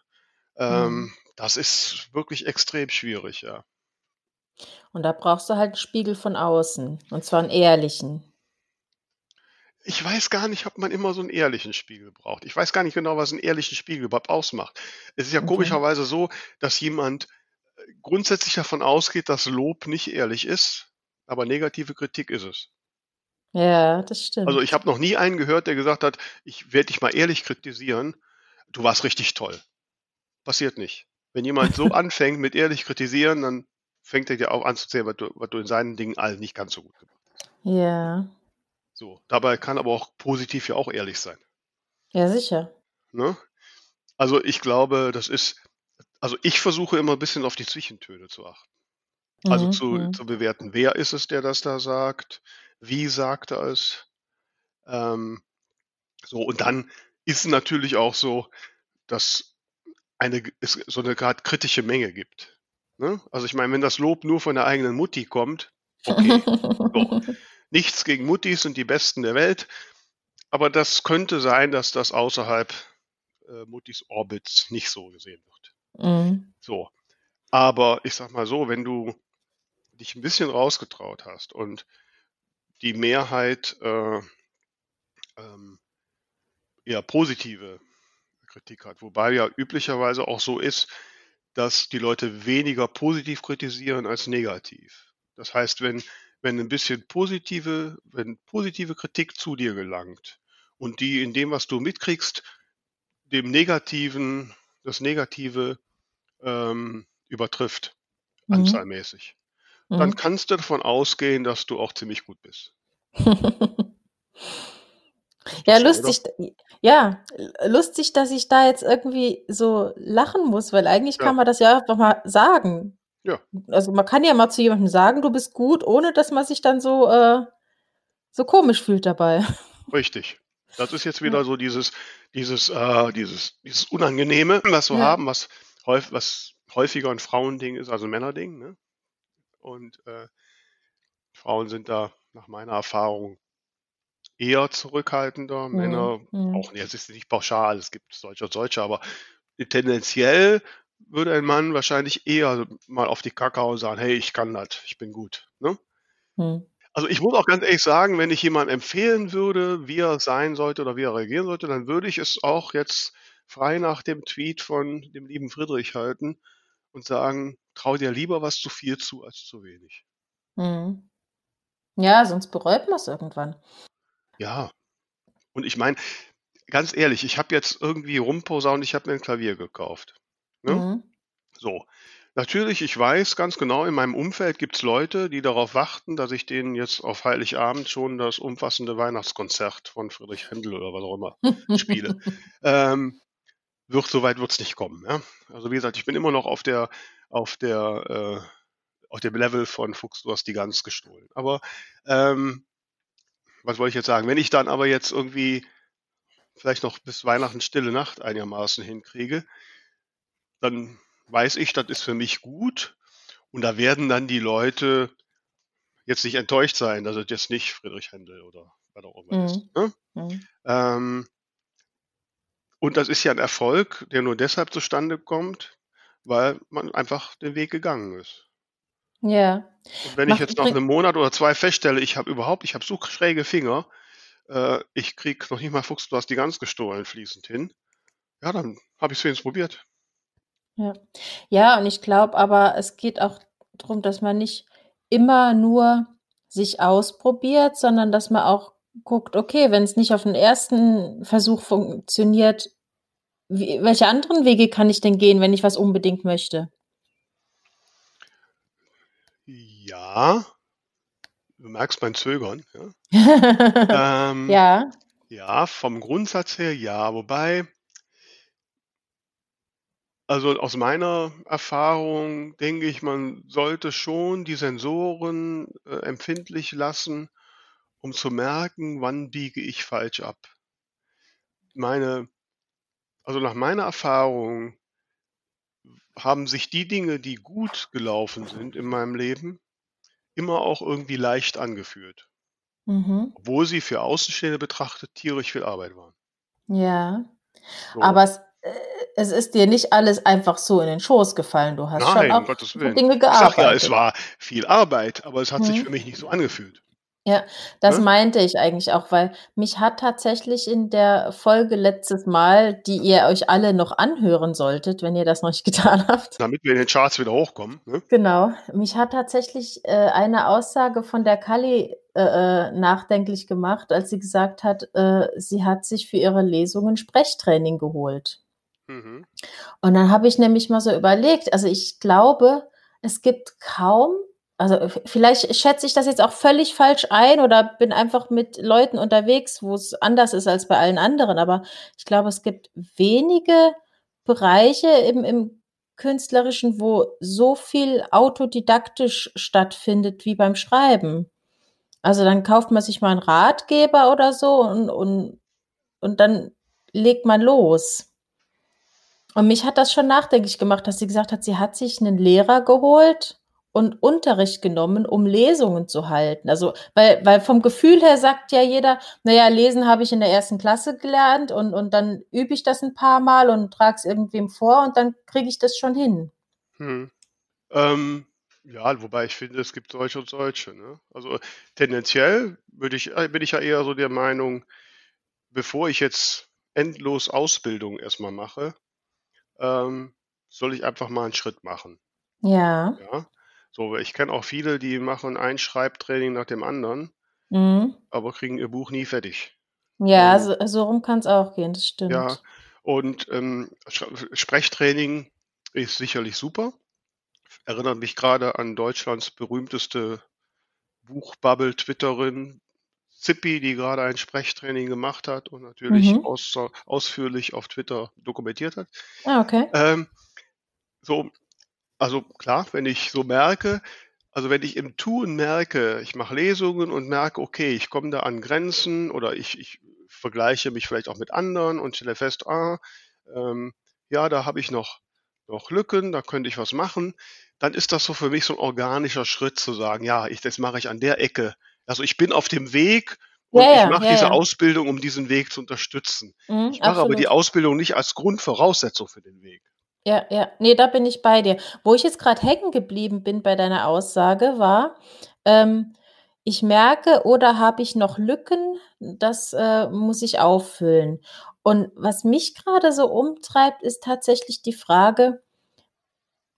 Ähm, Mhm. das ist wirklich extrem schwierig, ja. Und da brauchst du halt einen Spiegel von außen. Und zwar einen ehrlichen. Ich weiß gar nicht, ob man immer so einen ehrlichen Spiegel braucht. Ich weiß gar nicht genau, was einen ehrlichen Spiegel überhaupt ausmacht. Es ist ja Okay. komischerweise so, dass jemand äh, grundsätzlich davon ausgeht, dass Lob nicht ehrlich ist, aber negative Kritik ist es. Ja, das stimmt. Also ich habe noch nie einen gehört, der gesagt hat, ich werde dich mal ehrlich kritisieren, du warst richtig toll. Passiert nicht. Wenn jemand so anfängt mit ehrlich kritisieren, dann fängt er dir auch an zu zählen, was du, was du in seinen Dingen allen nicht ganz so gut gemacht hast. Ja, So, dabei kann aber auch positiv ja auch ehrlich sein. ja, sicher. Ne? Also ich glaube, das ist, also ich versuche immer ein bisschen auf die Zwischentöne zu achten. Also Mhm, zu, mhm. zu bewerten, wer ist es, der das da sagt, wie sagt er es. Ähm, so, und dann ist es natürlich auch so, dass eine, es so eine gerade kritische Menge gibt. Ne? Also ich meine, wenn das Lob nur von der eigenen Mutti kommt, okay, so. Nichts gegen Muttis sind die Besten der Welt, aber das könnte sein, dass das außerhalb äh, Muttis Orbits nicht so gesehen wird. Mhm. So. Aber ich sag mal so, wenn du dich ein bisschen rausgetraut hast und die Mehrheit äh, ähm, eher positive Kritik hat, wobei ja üblicherweise auch so ist, dass die Leute weniger positiv kritisieren als negativ. Das heißt, wenn, wenn ein bisschen positive, wenn positive Kritik zu dir gelangt und die in dem, was du mitkriegst, dem Negativen, das Negative ähm, übertrifft, Mhm. anzahlmäßig, dann Mhm. kannst du davon ausgehen, dass du auch ziemlich gut bist. Ja, lustig. Ja, lustig, dass ich da jetzt irgendwie so lachen muss, weil eigentlich Ja. kann man das ja einfach mal sagen. Ja. Also man kann ja mal zu jemandem sagen, du bist gut, ohne dass man sich dann so, äh, so komisch fühlt dabei. Richtig. Das ist jetzt wieder so dieses, dieses, äh, dieses, dieses Unangenehme, was wir Ja. haben, was häufig, was häufiger ein Frauending ist als ein Männerding. Ne? Und äh, Frauen sind da nach meiner Erfahrung eher zurückhaltender. Mhm. Männer Mhm. auch, nee, es ist nicht pauschal, es gibt solche und solche, aber tendenziell würde ein Mann wahrscheinlich eher mal auf die Kacke hauen und sagen, hey, ich kann das, ich bin gut. Ne? Mhm. Also ich muss auch ganz ehrlich sagen, wenn ich jemandem empfehlen würde, wie er sein sollte oder wie er reagieren sollte, dann würde ich es auch jetzt frei nach dem Tweet von dem lieben Friedrich halten und sagen, trau dir lieber was zu viel zu als zu wenig. Mhm. Ja, sonst bereut man es irgendwann. Ja. Und ich meine, ganz ehrlich, ich habe jetzt irgendwie rumposaunt, ich habe mir ein Klavier gekauft. Ne? Mhm. So. Natürlich, ich weiß ganz genau, in meinem Umfeld gibt es Leute, die darauf warten, dass ich denen jetzt auf Heiligabend schon das umfassende Weihnachtskonzert von Friedrich Händel oder was auch immer spiele. ähm, wird soweit wird es nicht kommen. Ja? Also wie gesagt, ich bin immer noch auf der auf der äh, auf dem Level von Fuchs, du hast die Gans gestohlen. Aber ähm, was wollte ich jetzt sagen? Wenn ich dann aber jetzt irgendwie vielleicht noch bis Weihnachten stille Nacht einigermaßen hinkriege, dann weiß ich, das ist für mich gut. Und da werden dann die Leute jetzt nicht enttäuscht sein, dass es jetzt nicht Friedrich Händel oder was auch immer ist. Mhm. Ne? Mhm. Ähm, und das ist ja ein Erfolg, der nur deshalb zustande kommt, weil man einfach den Weg gegangen ist. Ja. Und wenn ich Macht jetzt nach übrig- einem Monat oder zwei feststelle, ich habe überhaupt, ich habe so schräge Finger, äh, ich krieg noch nicht mal Fuchs, du hast die ganz gestohlen fließend hin, ja, dann habe ich es wenigstens probiert. Ja. Ja, und ich glaube aber, es geht auch darum, dass man nicht immer nur sich ausprobiert, sondern dass man auch guckt, okay, wenn es nicht auf den ersten Versuch funktioniert, wie, welche anderen Wege kann ich denn gehen, wenn ich was unbedingt möchte? Ja, du merkst mein Zögern. Ja, ähm, ja. ja vom Grundsatz her ja, wobei, also aus meiner Erfahrung denke ich, man sollte schon die Sensoren äh, empfindlich lassen, um zu merken, wann biege ich falsch ab. Meine, also nach meiner Erfahrung haben sich die Dinge, die gut gelaufen sind in meinem Leben, immer auch irgendwie leicht angefühlt, Mhm. obwohl sie für Außenstehende betrachtet tierisch viel Arbeit waren. Ja. So. Aber es, es ist dir nicht alles einfach so in den Schoß gefallen. Du hast Nein, schon auch Gottes Willen. Dinge Ich sag gearbeitet. ja, es war viel Arbeit, aber es hat sich Mhm. für mich nicht so angefühlt. Ja, das Ne? meinte ich eigentlich auch, weil mich hat tatsächlich in der Folge letztes Mal, die ihr euch alle noch anhören solltet, wenn ihr das noch nicht getan habt. Damit wir in den Charts wieder hochkommen. Ne? Genau, mich hat tatsächlich äh, eine Aussage von der Kali äh, äh, nachdenklich gemacht, als sie gesagt hat, äh, sie hat sich für ihre Lesungen Sprechtraining geholt. Mhm. Und dann habe ich nämlich mal so überlegt, also ich glaube, es gibt kaum, also vielleicht schätze ich das jetzt auch völlig falsch ein oder bin einfach mit Leuten unterwegs, wo es anders ist als bei allen anderen, aber ich glaube, es gibt wenige Bereiche im, im künstlerischen, wo so viel autodidaktisch stattfindet wie beim Schreiben. Also dann kauft man sich mal einen Ratgeber oder so und, und, und dann legt man los. Und mich hat das schon nachdenklich gemacht, dass sie gesagt hat, sie hat sich einen Lehrer geholt und Unterricht genommen, um Lesungen zu halten. Also, weil, weil vom Gefühl her sagt ja jeder, naja, lesen habe ich in der ersten Klasse gelernt und, und dann übe ich das ein paar Mal und trage es irgendwem vor und dann kriege ich das schon hin. Hm. Ähm, ja, wobei ich finde, es gibt solche und solche. Ne? Also tendenziell würde ich, äh, bin ich ja eher so der Meinung, bevor ich jetzt endlos Ausbildung erstmal mache, ähm, soll ich einfach mal einen Schritt machen. Ja. Ja, so, ich kenne auch viele, die machen ein Schreibtraining nach dem anderen, Mhm. aber kriegen ihr Buch nie fertig. Ja, Ähm, so, so rum kann es auch gehen, das stimmt. Ja, und ähm, Sprechtraining ist sicherlich super. Erinnert mich gerade an Deutschlands berühmteste Buchbubble-Twitterin Zippi, die gerade ein Sprechtraining gemacht hat und natürlich Mhm. aus, ausführlich auf Twitter dokumentiert hat. Ah, okay. Ähm, so, also klar, wenn ich so merke, also wenn ich im Tun merke, ich mache Lesungen und merke, okay, ich komme da an Grenzen oder ich, ich vergleiche mich vielleicht auch mit anderen und stelle fest, ah, ähm, ja, da habe ich noch noch Lücken, da könnte ich was machen, dann ist das so für mich so ein organischer Schritt zu sagen, ja, ich, das mache ich an der Ecke. Also ich bin auf dem Weg und Ja, ich mache ja, diese ja. Ausbildung, um diesen Weg zu unterstützen. Mhm, Ich mache aber die absolut. Ausbildung nicht als Grundvoraussetzung für den Weg. Ja, ja. Ne, da bin ich bei dir. Wo ich jetzt gerade hängen geblieben bin bei deiner Aussage, war, ähm, ich merke oder habe ich noch Lücken, das, äh, muss ich auffüllen. Und was mich gerade so umtreibt, ist tatsächlich die Frage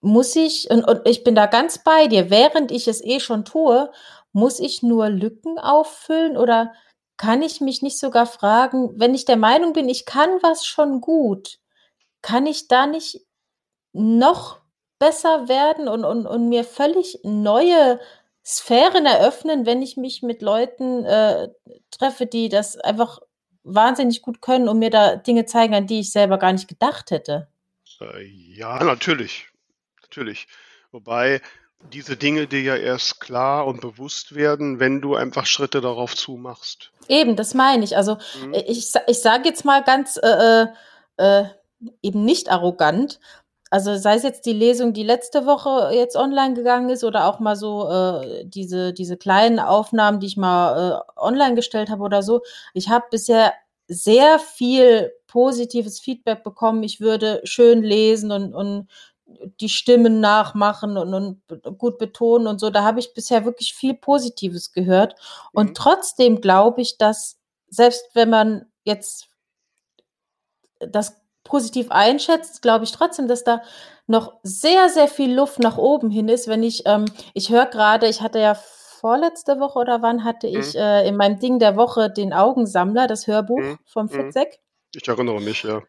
muss ich und und ich bin da ganz bei dir, während ich es eh schon tue, muss ich nur Lücken auffüllen oder kann ich mich nicht sogar fragen, wenn ich der Meinung bin, ich kann was schon gut, kann ich da nicht noch besser werden und und und mir völlig neue Sphären eröffnen, wenn ich mich mit Leuten, äh, treffe, die das einfach wahnsinnig gut können und mir da Dinge zeigen, an die ich selber gar nicht gedacht hätte? Äh, ja, natürlich. Natürlich. Wobei diese Dinge dir ja erst klar und bewusst werden, wenn du einfach Schritte darauf zumachst. Eben, das meine ich. Also, Mhm. äh, ich ich sage jetzt mal ganz, äh, äh, äh, eben nicht arrogant. Also, sei es jetzt die Lesung, die letzte Woche jetzt online gegangen ist oder auch mal so, äh, diese diese kleinen Aufnahmen, die ich mal, äh, online gestellt habe oder so. Ich habe bisher sehr viel positives Feedback bekommen. Ich würde schön lesen und und die Stimmen nachmachen und und gut betonen und so. Da habe ich bisher wirklich viel Positives gehört. Und Mhm. trotzdem glaube ich, dass selbst wenn man jetzt das positiv einschätzt, glaube ich trotzdem, dass da noch sehr, sehr viel Luft nach oben hin ist. Wenn ich ähm, ich höre gerade, ich hatte ja vorletzte Woche oder wann hatte ich, Mhm. äh, in meinem Ding der Woche den Augensammler, das Hörbuch Mhm. vom Mhm. Fitzek Ich erinnere mich, ja.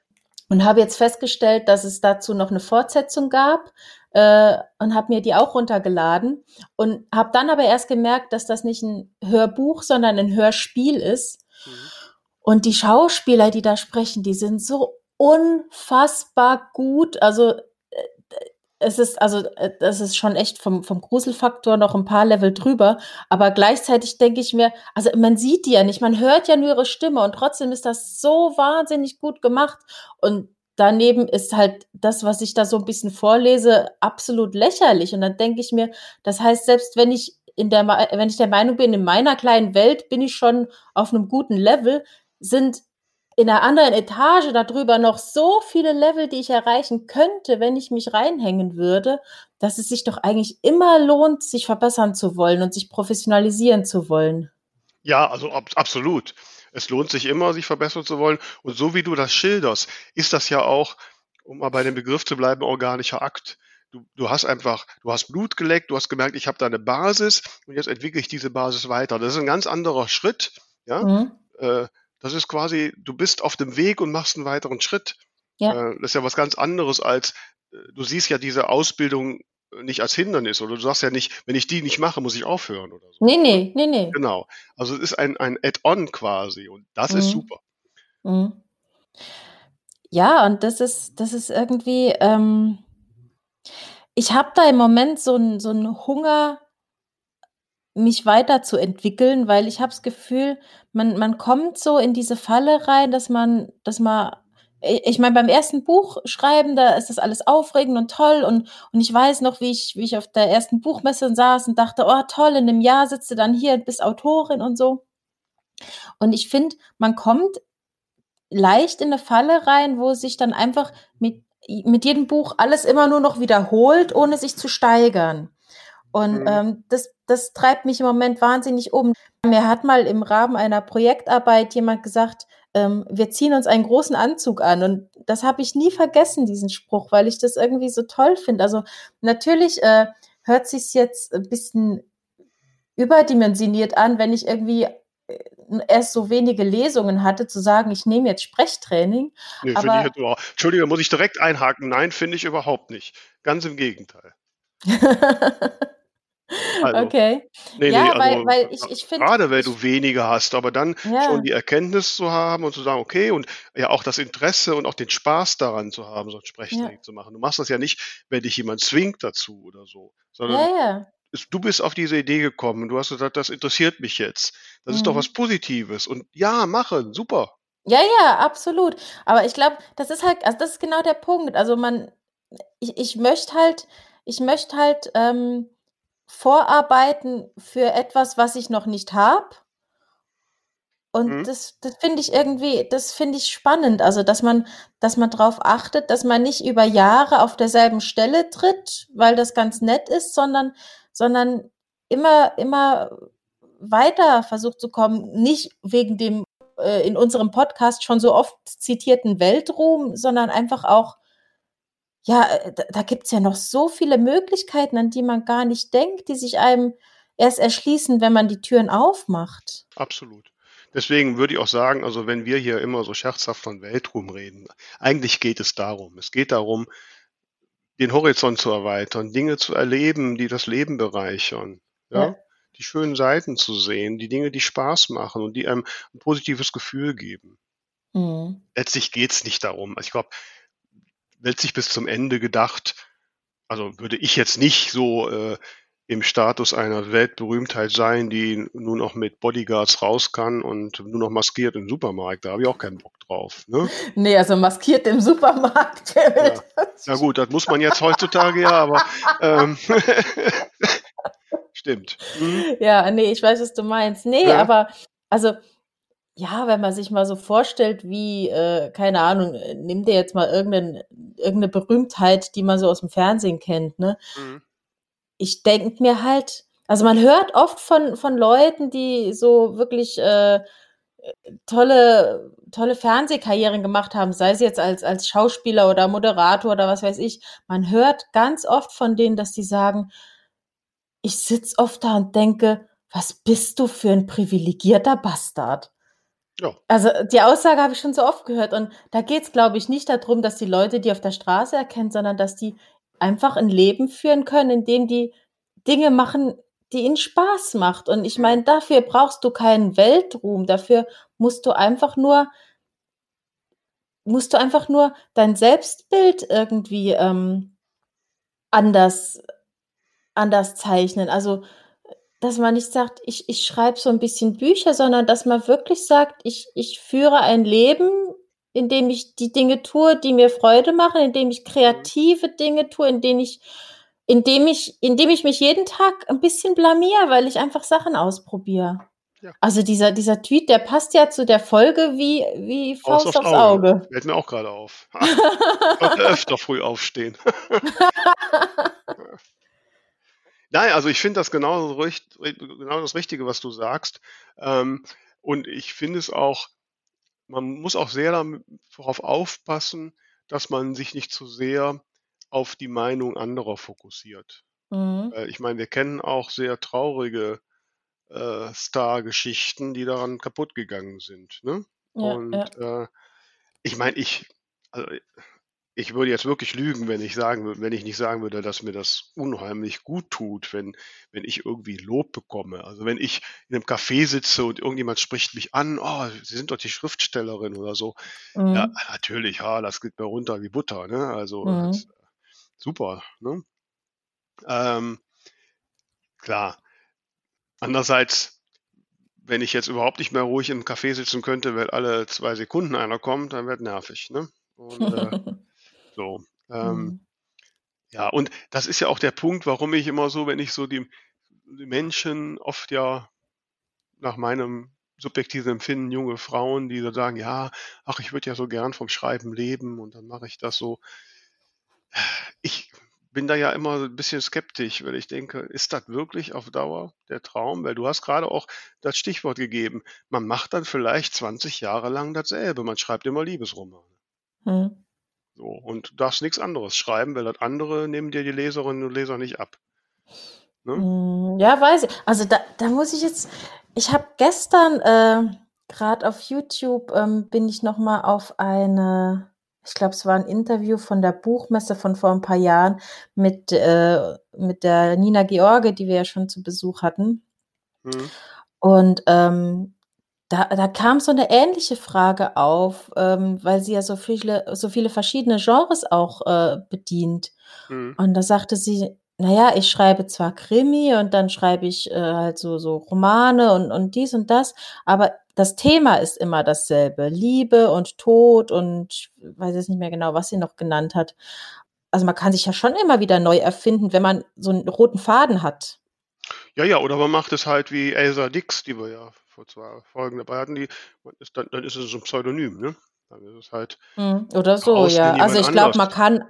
Und habe jetzt festgestellt, dass es dazu noch 'ne Fortsetzung gab, äh, und habe mir die auch runtergeladen und habe dann aber erst gemerkt, dass das nicht 'n Hörbuch, sondern 'n Hörspiel ist. Mhm. Und die Schauspieler, die da sprechen, die sind so unfassbar gut. Also, es ist also, äh, das ist schon echt vom vom Gruselfaktor noch 'n paar Level drüber, aber gleichzeitig denke ich mir also, man sieht die ja nicht, man hört ja nur ihre Stimme und trotzdem ist das so wahnsinnig gut gemacht. Und daneben ist halt das, was ich da so 'n bisschen vorlese, absolut lächerlich. Und dann denke ich mir, das heißt, selbst wenn ich in der wenn ich der Meinung bin, in meiner kleinen Welt bin ich schon auf 'nem guten Level, sind in 'ner anderen Etage da drüber noch so viele Level, die ich erreichen könnte, wenn ich mich reinhängen würde, dass es sich doch eigentlich immer lohnt, sich verbessern zu wollen und sich professionalisieren zu wollen. Ja, also ab absolut. Es lohnt sich immer, sich verbessern zu wollen. Und so wie du das schilderst, ist das ja auch, um mal bei dem Begriff zu bleiben, organischer Akt. Du du hast einfach du hast Blut geleckt, du hast gemerkt, ich habe da 'ne Basis und jetzt entwickle ich diese Basis weiter. Das ist 'n ganz anderer Schritt, ja? Mhm. Äh, das ist quasi du bist auf dem Weg und machst 'n weiteren Schritt. Ja. Äh, das ist ja was ganz anderes als äh, du siehst ja diese Ausbildung nicht als Hindernis oder du sagst ja nicht: „Wenn ich die nicht mache, muss ich aufhören“ oder so, Ne, ne? ne, ne, ne. Genau. Also, es ist ein ein Add-on quasi und das ist Mhm. super. Mhm. Ja, und das ist das ist irgendwie, ähm ich habe da im Moment so 'n so 'n Hunger mich weiterzuentwickeln, weil ich habe das Gefühl, man man kommt so in diese Falle rein, dass man dass man ich meine, beim ersten Buch schreiben, da ist das alles aufregend und toll und und ich weiß noch, wie ich wie ich auf der ersten Buchmesse saß und dachte: „Oh toll, in 'nem Jahr sitzt du dann hier, bist Autorin“ und so. Und ich finde, man kommt leicht in 'ne Falle rein, wo sich dann einfach mit mit jedem Buch alles immer nur noch wiederholt, ohne sich zu steigern. Und, Mhm. ähm, das das treibt mich im Moment wahnsinnig um. Mir hat mal im Rahmen einer Projektarbeit jemand gesagt, ähm: „Wir ziehen uns einen großen Anzug an.“ Und das habe ich nie vergessen, diesen Spruch, weil ich das irgendwie so toll finde. Also, natürlich, äh, hört sich's jetzt 'n bisschen überdimensioniert an, wenn ich irgendwie, äh, erst so wenige Lesungen hatte, zu sagen, ich nehme jetzt Sprechtraining, Ne, finde ich aber jetzt Entschuldige, muss ich direkt einhaken. Nein, finde ich überhaupt nicht. Ganz im Gegenteil. Also, Okay. ne, ne, Ja, weil also, weil ich ich finde grade wenn du weniger hast, aber dann schon Ja. die Erkenntnis zu haben und zu sagen: „Okay“ und ja auch das Interesse und auch den Spaß daran zu haben, so 'n Ja. Sprechtraining zu machen. Du machst das ja nicht, wenn dich jemand zwingt dazu oder so, sondern Ja, ja. du bist auf diese Idee gekommen. Du hast gesagt: „Das interessiert mich jetzt.“ Das ist doch was Mhm. Positives und ja, machen, super. Ja, ja, absolut. Aber ich glaube, das ist halt also, das ist genau der Punkt. Also, man ich, ich möchte halt, ich möchte halt ähm, vorarbeiten für etwas, was ich noch nicht habe. Und Mhm. das, das finde ich irgendwie, das finde ich spannend. Also, dass man, dass man darauf achtet, dass man nicht über Jahre auf derselben Stelle tritt, weil das ganz nett ist, sondern, sondern immer, immer weiter versucht zu kommen. Nicht wegen dem äh, in unserem Podcast schon so oft zitierten Weltruhm, sondern einfach auch, ja, äh, da, da gibt es ja noch so viele Möglichkeiten, an die man gar nicht denkt, die sich einem erst erschließen, wenn man die Türen aufmacht. Absolut. Deswegen würde ich auch sagen, also wenn wir hier immer so scherzhaft von Weltruhm reden, eigentlich geht es darum. Es geht darum, den Horizont zu erweitern, Dinge zu erleben, die das Leben bereichern. Ja? Ja. Die schönen Seiten zu sehen, die Dinge, die Spaß machen und die einem ein positives Gefühl geben. Mhm. Letztlich geht es nicht darum. Also ich glaube, letztlich bis zum Ende gedacht, also würde ich jetzt nicht so äh, im Status einer Weltberühmtheit sein, die nur noch mit Bodyguards raus kann und nur noch maskiert im Supermarkt. Da habe ich auch keinen Bock drauf. Ne? Nee, also maskiert im Supermarkt. Ja. Na gut, das muss man jetzt heutzutage ja, aber ähm, stimmt. Mhm. Ja, nee, ich weiß, was du meinst. Nee, Ja. aber also, ja, wenn man sich mal so vorstellt, wie, äh, keine Ahnung, äh, nimm dir jetzt mal irgendein, irgendeine Berühmtheit, die man so aus dem Fernsehen kennt, ne? Mhm. Ich denke mir halt, also man hört oft von, von Leuten, die so wirklich äh, tolle, tolle Fernsehkarrieren gemacht haben, sei es jetzt als, als Schauspieler oder Moderator oder was weiß ich. Man hört ganz oft von denen, dass die sagen, ich sitz oft da und denke, was bist du für ein privilegierter Bastard? Ja. Also die Aussage habe ich schon so oft gehört und da geht es, glaube ich, nicht darum, dass die Leute die auf der Straße erkennen, sondern dass die einfach ein Leben führen können, in dem die Dinge machen, die ihnen Spaß macht. Und ich meine, dafür brauchst du keinen Weltruhm, dafür musst du einfach nur musst du einfach nur dein Selbstbild irgendwie ähm, anders anders zeichnen. Also dass man nicht sagt, ich, ich schreibe so ein bisschen Bücher, sondern dass man wirklich sagt, ich, ich führe ein Leben, in dem ich die Dinge tue, die mir Freude machen, in dem ich kreative Dinge tue, in denen ich, in dem ich, in dem ich mich jeden Tag ein bisschen blamier, weil ich einfach Sachen ausprobiere. Ja. Also dieser, dieser Tweet, der passt ja zu der Folge wie, wie Faust Faust aufs Auge. Fällt mir auch gerade auf. Sollte öfter früh aufstehen. Nein, also ich finde das genau, richt- genau das Richtige, was du sagst. Ähm, und ich finde es auch, man muss auch sehr darauf aufpassen, dass man sich nicht zu sehr auf die Meinung anderer fokussiert. Mhm. Äh, ich meine, wir kennen auch sehr traurige äh, Star-Geschichten, die daran kaputt gegangen sind. Ne? Ja, Und ja. äh, ich meine, ich, also ich würde jetzt wirklich lügen, wenn ich sagen würde, wenn ich nicht sagen würde, dass mir das unheimlich gut tut, wenn, wenn ich irgendwie Lob bekomme. Also wenn ich in einem Café sitze und irgendjemand spricht mich an, oh, Sie sind doch die Schriftstellerin oder so. Ja, Mhm. natürlich, ja, das geht mir runter wie Butter, ne? Also Mhm. das, super, ne? Ähm, klar. Andererseits, wenn ich jetzt überhaupt nicht mehr ruhig im Café sitzen könnte, weil alle zwei Sekunden einer kommt, dann wird nervig, ne? Und äh, so. Ähm, Mhm. ja, und das ist ja auch der Punkt, warum ich immer so, wenn ich so die, die Menschen oft ja nach meinem subjektiven Empfinden junge Frauen, die so sagen, ja, ach, ich würde ja so gern vom Schreiben leben und dann mache ich das so. Ich bin da ja immer ein bisschen skeptisch, weil ich denke, ist das wirklich auf Dauer der Traum? Weil du hast gerade auch das Stichwort gegeben, man macht dann vielleicht 20 Jahre lang dasselbe, man schreibt immer Liebesromane. Mhm. So, und du darfst nichts anderes schreiben, weil das andere nehmen dir die Leserinnen und Leser nicht ab. Ne? Mm, Ja, weiß ich. Also da, da muss ich jetzt, ich habe gestern äh, gerade auf YouTube ähm, bin ich noch mal auf eine, ich glaube, es war ein Interview von der Buchmesse von vor ein paar Jahren mit äh, mit der Nina George, die wir ja schon zu Besuch hatten. Mhm. Und ähm, da, da kam so eine ähnliche Frage auf, ähm, weil sie ja so viele, so viele verschiedene Genres auch äh, bedient. Mhm. Und da sagte sie, naja, ich schreibe zwar Krimi und dann schreibe ich äh, halt so, so Romane und, und dies und das, aber das Thema ist immer dasselbe. Liebe und Tod und ich weiß jetzt nicht mehr genau, was sie noch genannt hat. also man kann sich ja schon immer wieder neu erfinden, wenn man so einen roten Faden hat. Ja, ja, oder man macht es halt wie Elsa Dix, die wir ja vor zwei Folgen dabei hatten, die, ist dann, dann ist es ein Pseudonym, ne? Dann ist es halt Mhm. Oder so, ja. Also ich glaube, man kann,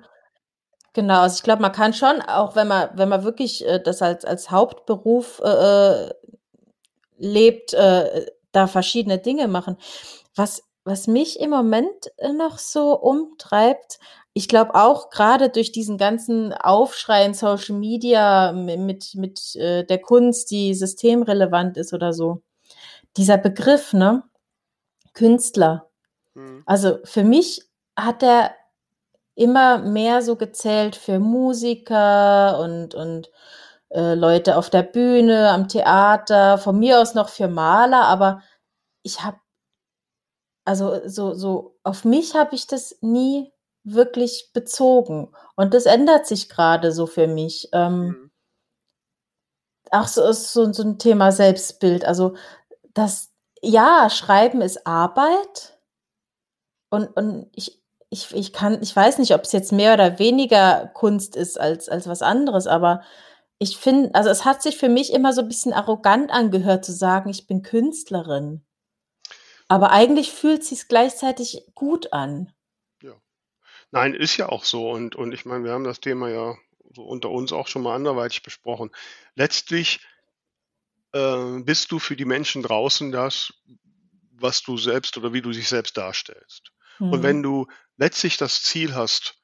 genau, also ich glaube, man kann schon, auch wenn man, wenn man wirklich äh, das als, als Hauptberuf äh, äh lebt, äh, da verschiedene Dinge machen. Was, was mich im Moment äh, noch so umtreibt, ich glaube auch gerade durch diesen ganzen Aufschrei in Social Media mit, mit äh, der Kunst, die systemrelevant ist oder so, dieser Begriff, ne? Künstler. Mhm. Also für mich hat er immer mehr so gezählt für Musiker und, und äh, Leute auf der Bühne, am Theater, von mir aus noch für Maler, aber ich habe, also so, so, auf mich habe ich das nie wirklich bezogen. Und das ändert sich gerade so für mich. Ähm, mhm. Auch so ist so, so ein Thema Selbstbild. Also das, ja, Schreiben ist Arbeit. Und, und ich, ich, ich kann, ich weiß nicht, ob es jetzt mehr oder weniger Kunst ist als, als was anderes, aber ich finde, also es hat sich für mich immer so ein bisschen arrogant angehört zu sagen, ich bin Künstlerin. Aber eigentlich fühlt sich gleichzeitig gut an. Ja. Nein, ist ja auch so. Und, und ich meine, wir haben das Thema ja so unter uns auch schon mal anderweitig besprochen. Letztlich äh, bist du für die Menschen draußen das, was du selbst oder wie du dich selbst darstellst. Mhm. Und wenn du letztlich das Ziel hast,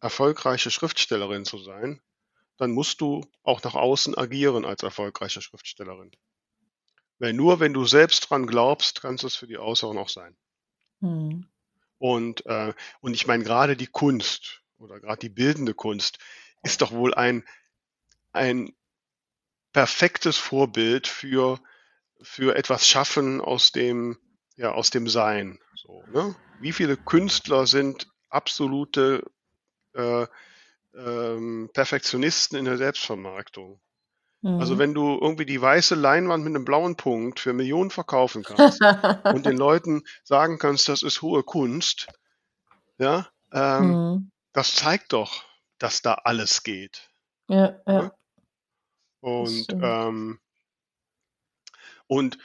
erfolgreiche Schriftstellerin zu sein, dann musst du auch nach außen agieren als erfolgreiche Schriftstellerin. Weil nur wenn du selbst dran glaubst, kannst es für die Äußeren auch sein. Mhm. Und, äh, und ich meine, gerade die Kunst oder gerade die bildende Kunst ist doch wohl ein, ein perfektes Vorbild für, für etwas Schaffen aus dem, ja, aus dem Sein. So, ne? Wie viele Künstler sind absolute äh, ähm, Perfektionisten in der Selbstvermarktung. Also mhm. wenn du irgendwie die weiße Leinwand mit einem blauen Punkt für Millionen verkaufen kannst und den Leuten sagen kannst, das ist hohe Kunst, ja, ähm, mhm. das zeigt doch, dass da alles geht. Ja, ja. Und, ähm, und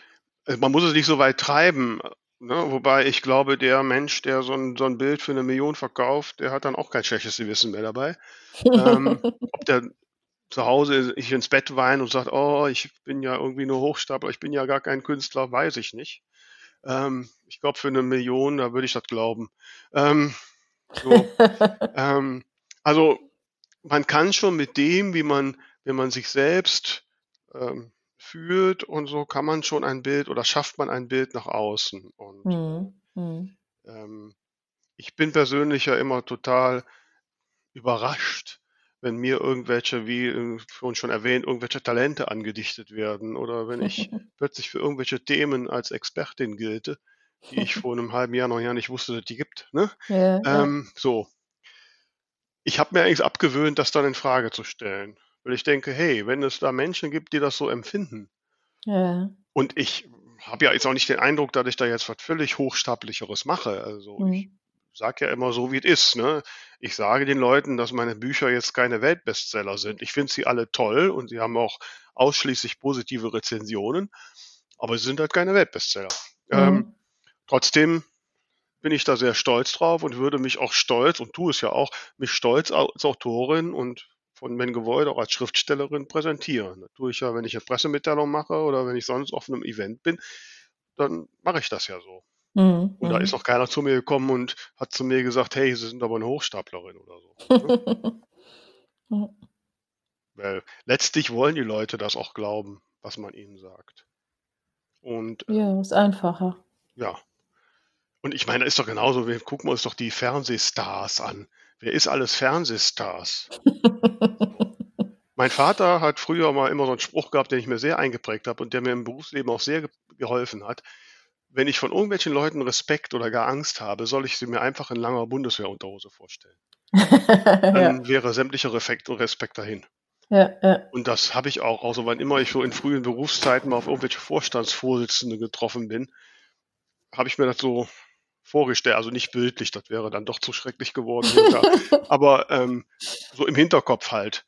äh, man muss es nicht so weit treiben. Ne? Wobei ich glaube, der Mensch, der so ein, so ein Bild für eine Million verkauft, der hat dann auch kein schlechtes Gewissen mehr dabei. ähm, ob der zu Hause ich ins Bett weine und sagt, oh, ich bin ja irgendwie nur Hochstapler, ich bin ja gar kein Künstler, weiß ich nicht. Ähm, ich glaube, für eine Million, da würde ich das glauben. Ähm, so, ähm, also man kann schon mit dem, wie man, wenn man sich selbst ähm, fühlt und so kann man schon ein Bild oder schafft man ein Bild nach außen. Und mhm. Mhm. Ähm, ich bin persönlich ja immer total überrascht, wenn mir irgendwelche, wie äh, vorhin schon erwähnt, irgendwelche Talente angedichtet werden oder wenn ich plötzlich für irgendwelche Themen als Expertin gilte, die ich vor einem halben Jahr noch ja nicht wusste, dass die gibt. Ne? Ja, ähm, ja. So. Ich habe mir eigentlich abgewöhnt, das dann in Frage zu stellen. Weil ich denke, hey, wenn es da Menschen gibt, die das so empfinden, ja. und ich habe ja jetzt auch nicht den Eindruck, dass ich da jetzt was völlig Hochstaplicheres mache. Also mhm. ich sage ja immer so, wie es ist. Ne? Ich sage den Leuten, dass meine Bücher jetzt keine Weltbestseller sind. Ich finde sie alle toll und sie haben auch ausschließlich positive Rezensionen, aber sie sind halt keine Weltbestseller. Mhm. Ähm, trotzdem bin ich da sehr stolz drauf und würde mich auch stolz, und tue es ja auch, mich stolz als Autorin und von Ben Gewollt auch als Schriftstellerin präsentieren. Das tue ich ja, wenn ich eine Pressemitteilung mache oder wenn ich sonst auf einem Event bin, dann mache ich das ja so. Mhm. Und da ist noch keiner zu mir gekommen und hat zu mir gesagt, hey, Sie sind aber eine Hochstaplerin oder so. Ne? Weil letztlich wollen die Leute das auch glauben, was man ihnen sagt. Und äh, ja, ist einfacher. Ja. Und ich meine, ist doch genauso, wir gucken uns doch die Fernsehstars an. Wer ist alles Fernsehstars? mein Vater hat früher mal immer so einen Spruch gehabt, den ich mir sehr eingeprägt habe und der mir im Berufsleben auch sehr geholfen hat. Wenn ich von irgendwelchen Leuten Respekt oder gar Angst habe, soll ich sie mir einfach in langer Bundeswehrunterhose vorstellen. Dann ja. wäre sämtlicher Respekt, Respekt dahin. Ja, ja. Und das habe ich auch, also wann immer ich so in frühen Berufszeiten mal auf irgendwelche Vorstandsvorsitzende getroffen bin, habe ich mir das so vorgestellt, also nicht bildlich, das wäre dann doch zu schrecklich geworden, aber ähm, so im Hinterkopf halt.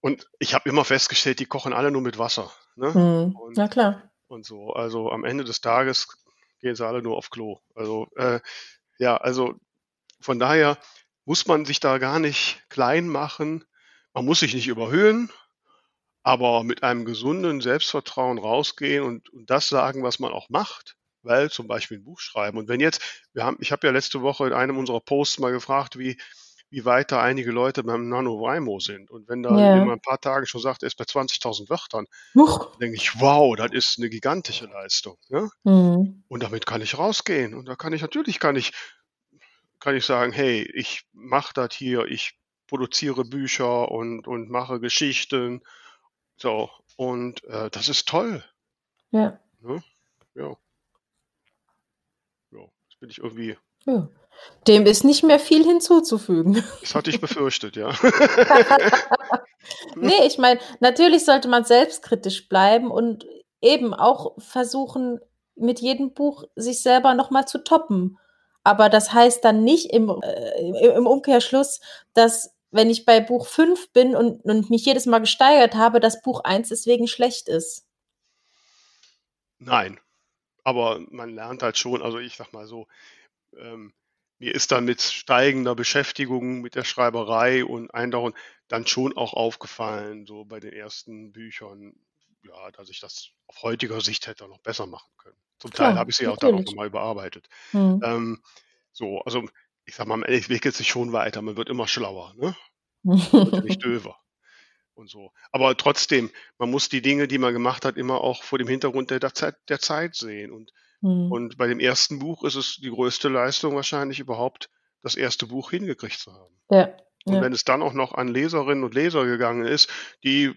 Und ich habe immer festgestellt, die kochen alle nur mit Wasser. Ne? Hm. Und, Na klar. und so. Also am Ende des Tages gehen sie alle nur auf Klo. Also äh, ja, also von daher muss man sich da gar nicht klein machen. Man muss sich nicht überhöhen, aber mit einem gesunden Selbstvertrauen rausgehen und, und das sagen, was man auch macht, weil zum Beispiel ein Buch schreiben. Und wenn jetzt, wir haben, ich habe ja letzte Woche in einem unserer Posts mal gefragt, wie, wie weit da einige Leute beim NaNoWriMo sind. Und wenn da Ja. jemand ein paar Tagen schon sagt, er ist bei 20.000 Wörtern, Huch. denke ich, wow, das ist eine gigantische Leistung. Ne? Hm. Und damit kann ich rausgehen. Und da kann ich natürlich kann ich, kann ich sagen, hey, ich mache das hier, ich produziere Bücher und, und mache Geschichten. So, und äh, das ist toll. Ja. Ne? Ja. Ja, bin ich irgendwie, ja. Dem ist nicht mehr viel hinzuzufügen. das hatte ich befürchtet, ja. Nee, ich meine, natürlich sollte man selbstkritisch bleiben und eben auch versuchen, mit jedem Buch sich selber nochmal zu toppen. Aber das heißt dann nicht im, äh, im Umkehrschluss, dass wenn ich bei Buch 5 bin und, und mich jedes Mal gesteigert habe, dass Buch 1 deswegen schlecht ist. Nein, aber man lernt halt schon, also ich sag mal so, ähm, mir ist dann mit steigender Beschäftigung mit der Schreiberei und Eindauern dann schon auch aufgefallen, so bei den ersten Büchern, ja, dass ich das auf heutiger Sicht hätte noch besser machen können. Zum Teil habe ich sie auch dann auch natürlich. nochmal überarbeitet. Hm. Ähm, so, also ich sag mal, man entwickelt sich schon weiter, man wird immer schlauer, ne? Man wird ja nicht döver und so. Aber trotzdem, man muss die Dinge, die man gemacht hat, immer auch vor dem Hintergrund der, der, Zeit, der Zeit sehen. Und, Hm. und bei dem ersten Buch ist es die größte Leistung wahrscheinlich überhaupt, das erste Buch hingekriegt zu haben. Ja, Und ja. wenn es dann auch noch an Leserinnen und Leser gegangen ist, die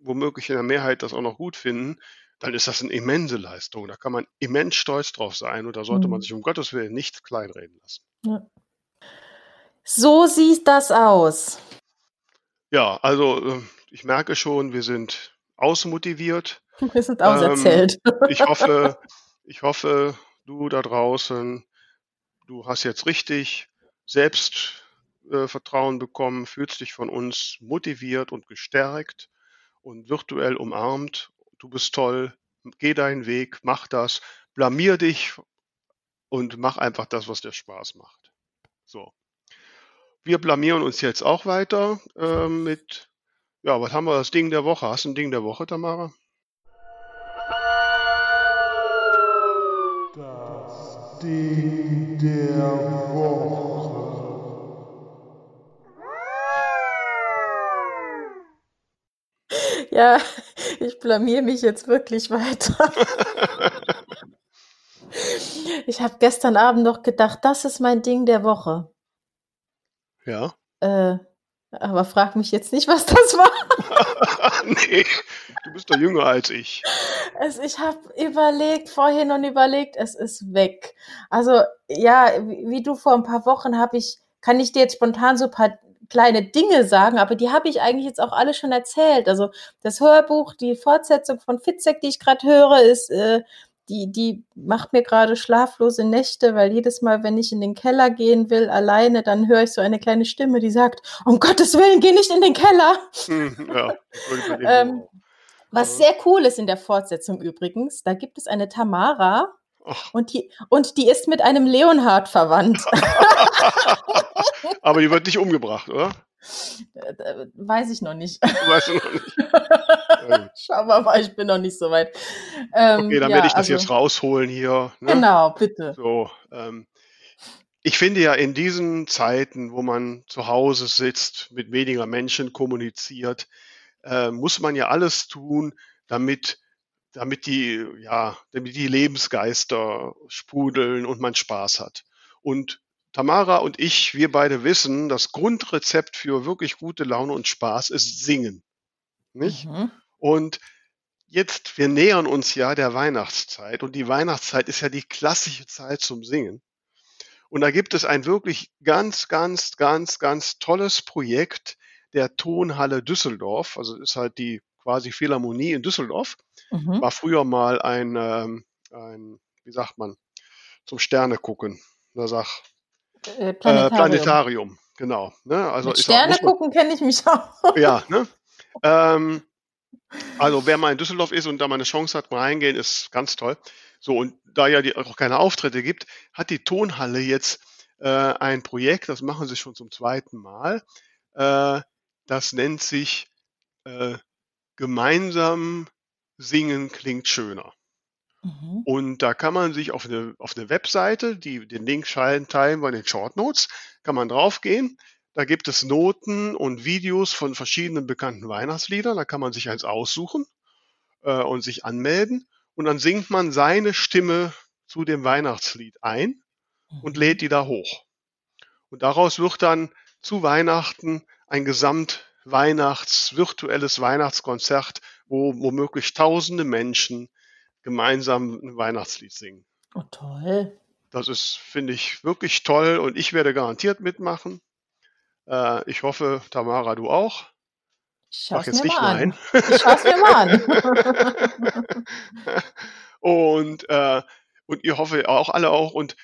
womöglich in der Mehrheit das auch noch gut finden, dann ist das eine immense Leistung. Da kann man immens stolz drauf sein und da sollte man Hm. sich um Gottes Willen nicht kleinreden lassen. ja. So sieht das aus. Ja, also äh, ich merke schon, wir sind ausmotiviert. Wir sind Ähm, auserzählt. ich hoffe, ich hoffe, du da draußen, du hast jetzt richtig Selbstvertrauen äh, Vertrauen bekommen, fühlst dich von uns motiviert und gestärkt und virtuell umarmt. Du bist toll, geh deinen Weg, mach das, blamier dich und mach einfach das, was dir Spaß macht. So. Wir blamieren uns jetzt auch weiter äh, mit, ja, was haben wir, das Ding der Woche? Hast du ein Ding der Woche, Tamara? Das Ding der Woche. Ja, ich blamier mich jetzt wirklich weiter. Ich habe gestern Abend noch gedacht, das ist mein Ding der Woche. Ja. Äh, aber frag mich jetzt nicht, was das war. nee, du bist doch jünger als ich. Es, ich habe überlegt, vorhin und überlegt, es ist weg. Also ja, wie, wie du vor ein paar Wochen habe ich, kann ich dir jetzt spontan so ein paar kleine Dinge sagen, aber die habe ich eigentlich jetzt auch alle schon erzählt. Also das Hörbuch, die Fortsetzung von Fitzek, die ich gerade höre, ist äh, die, die macht mir gerade schlaflose Nächte, weil jedes Mal, wenn ich in den Keller gehen will, alleine, dann höre ich so eine kleine Stimme, die sagt, um Gottes Willen, geh nicht in den Keller. Ja, Ähm. Was sehr cool ist in der Fortsetzung übrigens, da gibt es eine Tamara und die, und die ist mit einem Leonhard verwandt. aber die wird nicht umgebracht, oder? Äh, Weiß ich noch nicht. Weißt du noch nicht. Schau mal, mal, ich bin noch nicht so weit. Ähm, Okay, dann ja, werde ich das also- jetzt rausholen hier. Ne? Genau, bitte. So, ähm, ich finde ja in diesen Zeiten, wo man zu Hause sitzt, mit weniger Menschen kommuniziert, äh, muss man ja alles tun, damit, damit die, ja, damit die Lebensgeister sprudeln und man Spaß hat. Und Tamara und ich, wir beide wissen, das Grundrezept für wirklich gute Laune und Spaß ist Singen. Nicht? Mhm. Und jetzt, wir nähern uns ja der Weihnachtszeit und die Weihnachtszeit ist ja die klassische Zeit zum Singen. Und da gibt es ein wirklich ganz, ganz, ganz, ganz tolles Projekt der Tonhalle Düsseldorf. Also ist halt die quasi Philharmonie in Düsseldorf. Mhm. War früher mal ein, ähm, ein wie sagt man, zum Sterne gucken. Na sag. Äh, Äh, Planetarium. Planetarium, genau. Ne? Also Mit auch, Sterne man, gucken kenne ich mich auch. ja, ne? Ähm, also wer mal in Düsseldorf ist und da mal eine Chance hat, mal reingehen, ist ganz toll. So, und da ja die, auch keine Auftritte gibt, hat die Tonhalle jetzt äh, ein Projekt, das machen sie schon zum zweiten Mal. Äh, das nennt sich äh, Gemeinsam singen klingt schöner. Mhm. Und da kann man sich auf eine, auf eine Webseite, die, den Link teilen wir in den Short Notes, kann man draufgehen. Da gibt es Noten und Videos von verschiedenen bekannten Weihnachtsliedern. Da kann man sich eins aussuchen äh, und sich anmelden. Und dann singt man seine Stimme zu dem Weihnachtslied ein und Mhm. lädt die da hoch. Und daraus wird dann zu Weihnachten ein gesamt virtuelles Weihnachtskonzert, wo womöglich tausende Menschen gemeinsam ein Weihnachtslied singen. Oh, toll. Das ist, finde ich, wirklich toll und ich werde garantiert mitmachen. Äh, ich hoffe, Tamara, du auch. Ich schaue es jetzt mir nicht mal nein. an. Ich schaue mir mal an. und, äh, und ihr hoffe auch alle auch. Und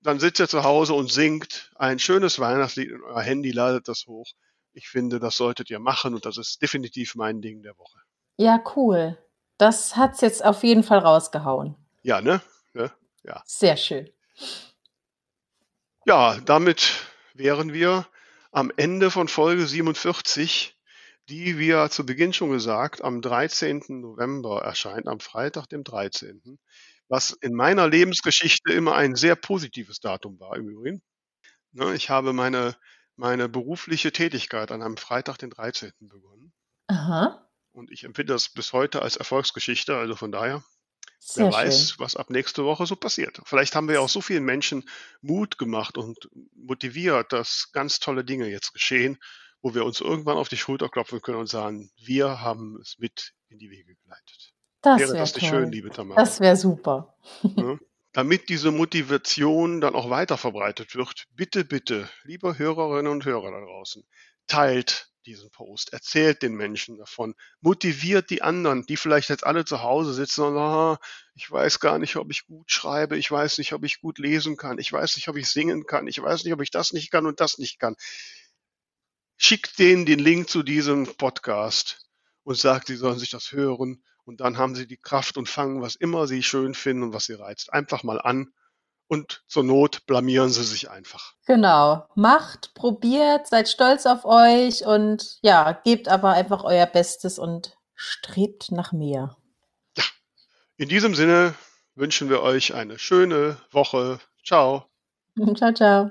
dann sitzt ihr zu Hause und singt ein schönes Weihnachtslied in euer Handy, ladet das hoch. Ich finde, das solltet ihr machen und das ist definitiv mein Ding der Woche. ja, cool. Das hat's jetzt auf jeden Fall rausgehauen. Ja, ne? ne? Ja. Sehr schön. Ja, damit wären wir am Ende von Folge 47, die, wie ja zu Beginn schon gesagt, am 13. November erscheint, am Freitag, dem 13. Was in meiner Lebensgeschichte immer ein sehr positives Datum war im Übrigen. Ne, ich habe meine, meine berufliche Tätigkeit an einem Freitag, den 13. begonnen. Aha. Und ich empfinde das bis heute als Erfolgsgeschichte. Also von daher, Sehr wer schön. weiß, was ab nächste Woche so passiert. Vielleicht haben wir ja auch so vielen Menschen Mut gemacht und motiviert, dass ganz tolle Dinge jetzt geschehen, wo wir uns irgendwann auf die Schulter klopfen können und sagen, wir haben es mit in die Wege geleitet. Das Wäre wäre das nicht schön, toll. liebe Tamara? Das wäre super. Ne? Damit diese Motivation dann auch weiter verbreitet wird, bitte, bitte, liebe Hörerinnen und Hörer da draußen, teilt diesen Post, erzählt den Menschen davon, motiviert die anderen, die vielleicht jetzt alle zu Hause sitzen und sagen, ah, ich weiß gar nicht, ob ich gut schreibe, ich weiß nicht, ob ich gut lesen kann, ich weiß nicht, ob ich singen kann, ich weiß nicht, ob ich das nicht kann und das nicht kann. Schickt denen den Link zu diesem Podcast und sagt, sie sollen sich das hören und dann haben sie die Kraft und fangen, was immer sie schön finden und was sie reizt, einfach mal an und zur Not blamieren sie sich einfach. Genau. Macht, probiert, seid stolz auf euch und ja, gebt aber einfach euer Bestes und strebt nach mehr. In diesem Sinne wünschen wir euch eine schöne Woche. Ciao. Ciao, ciao.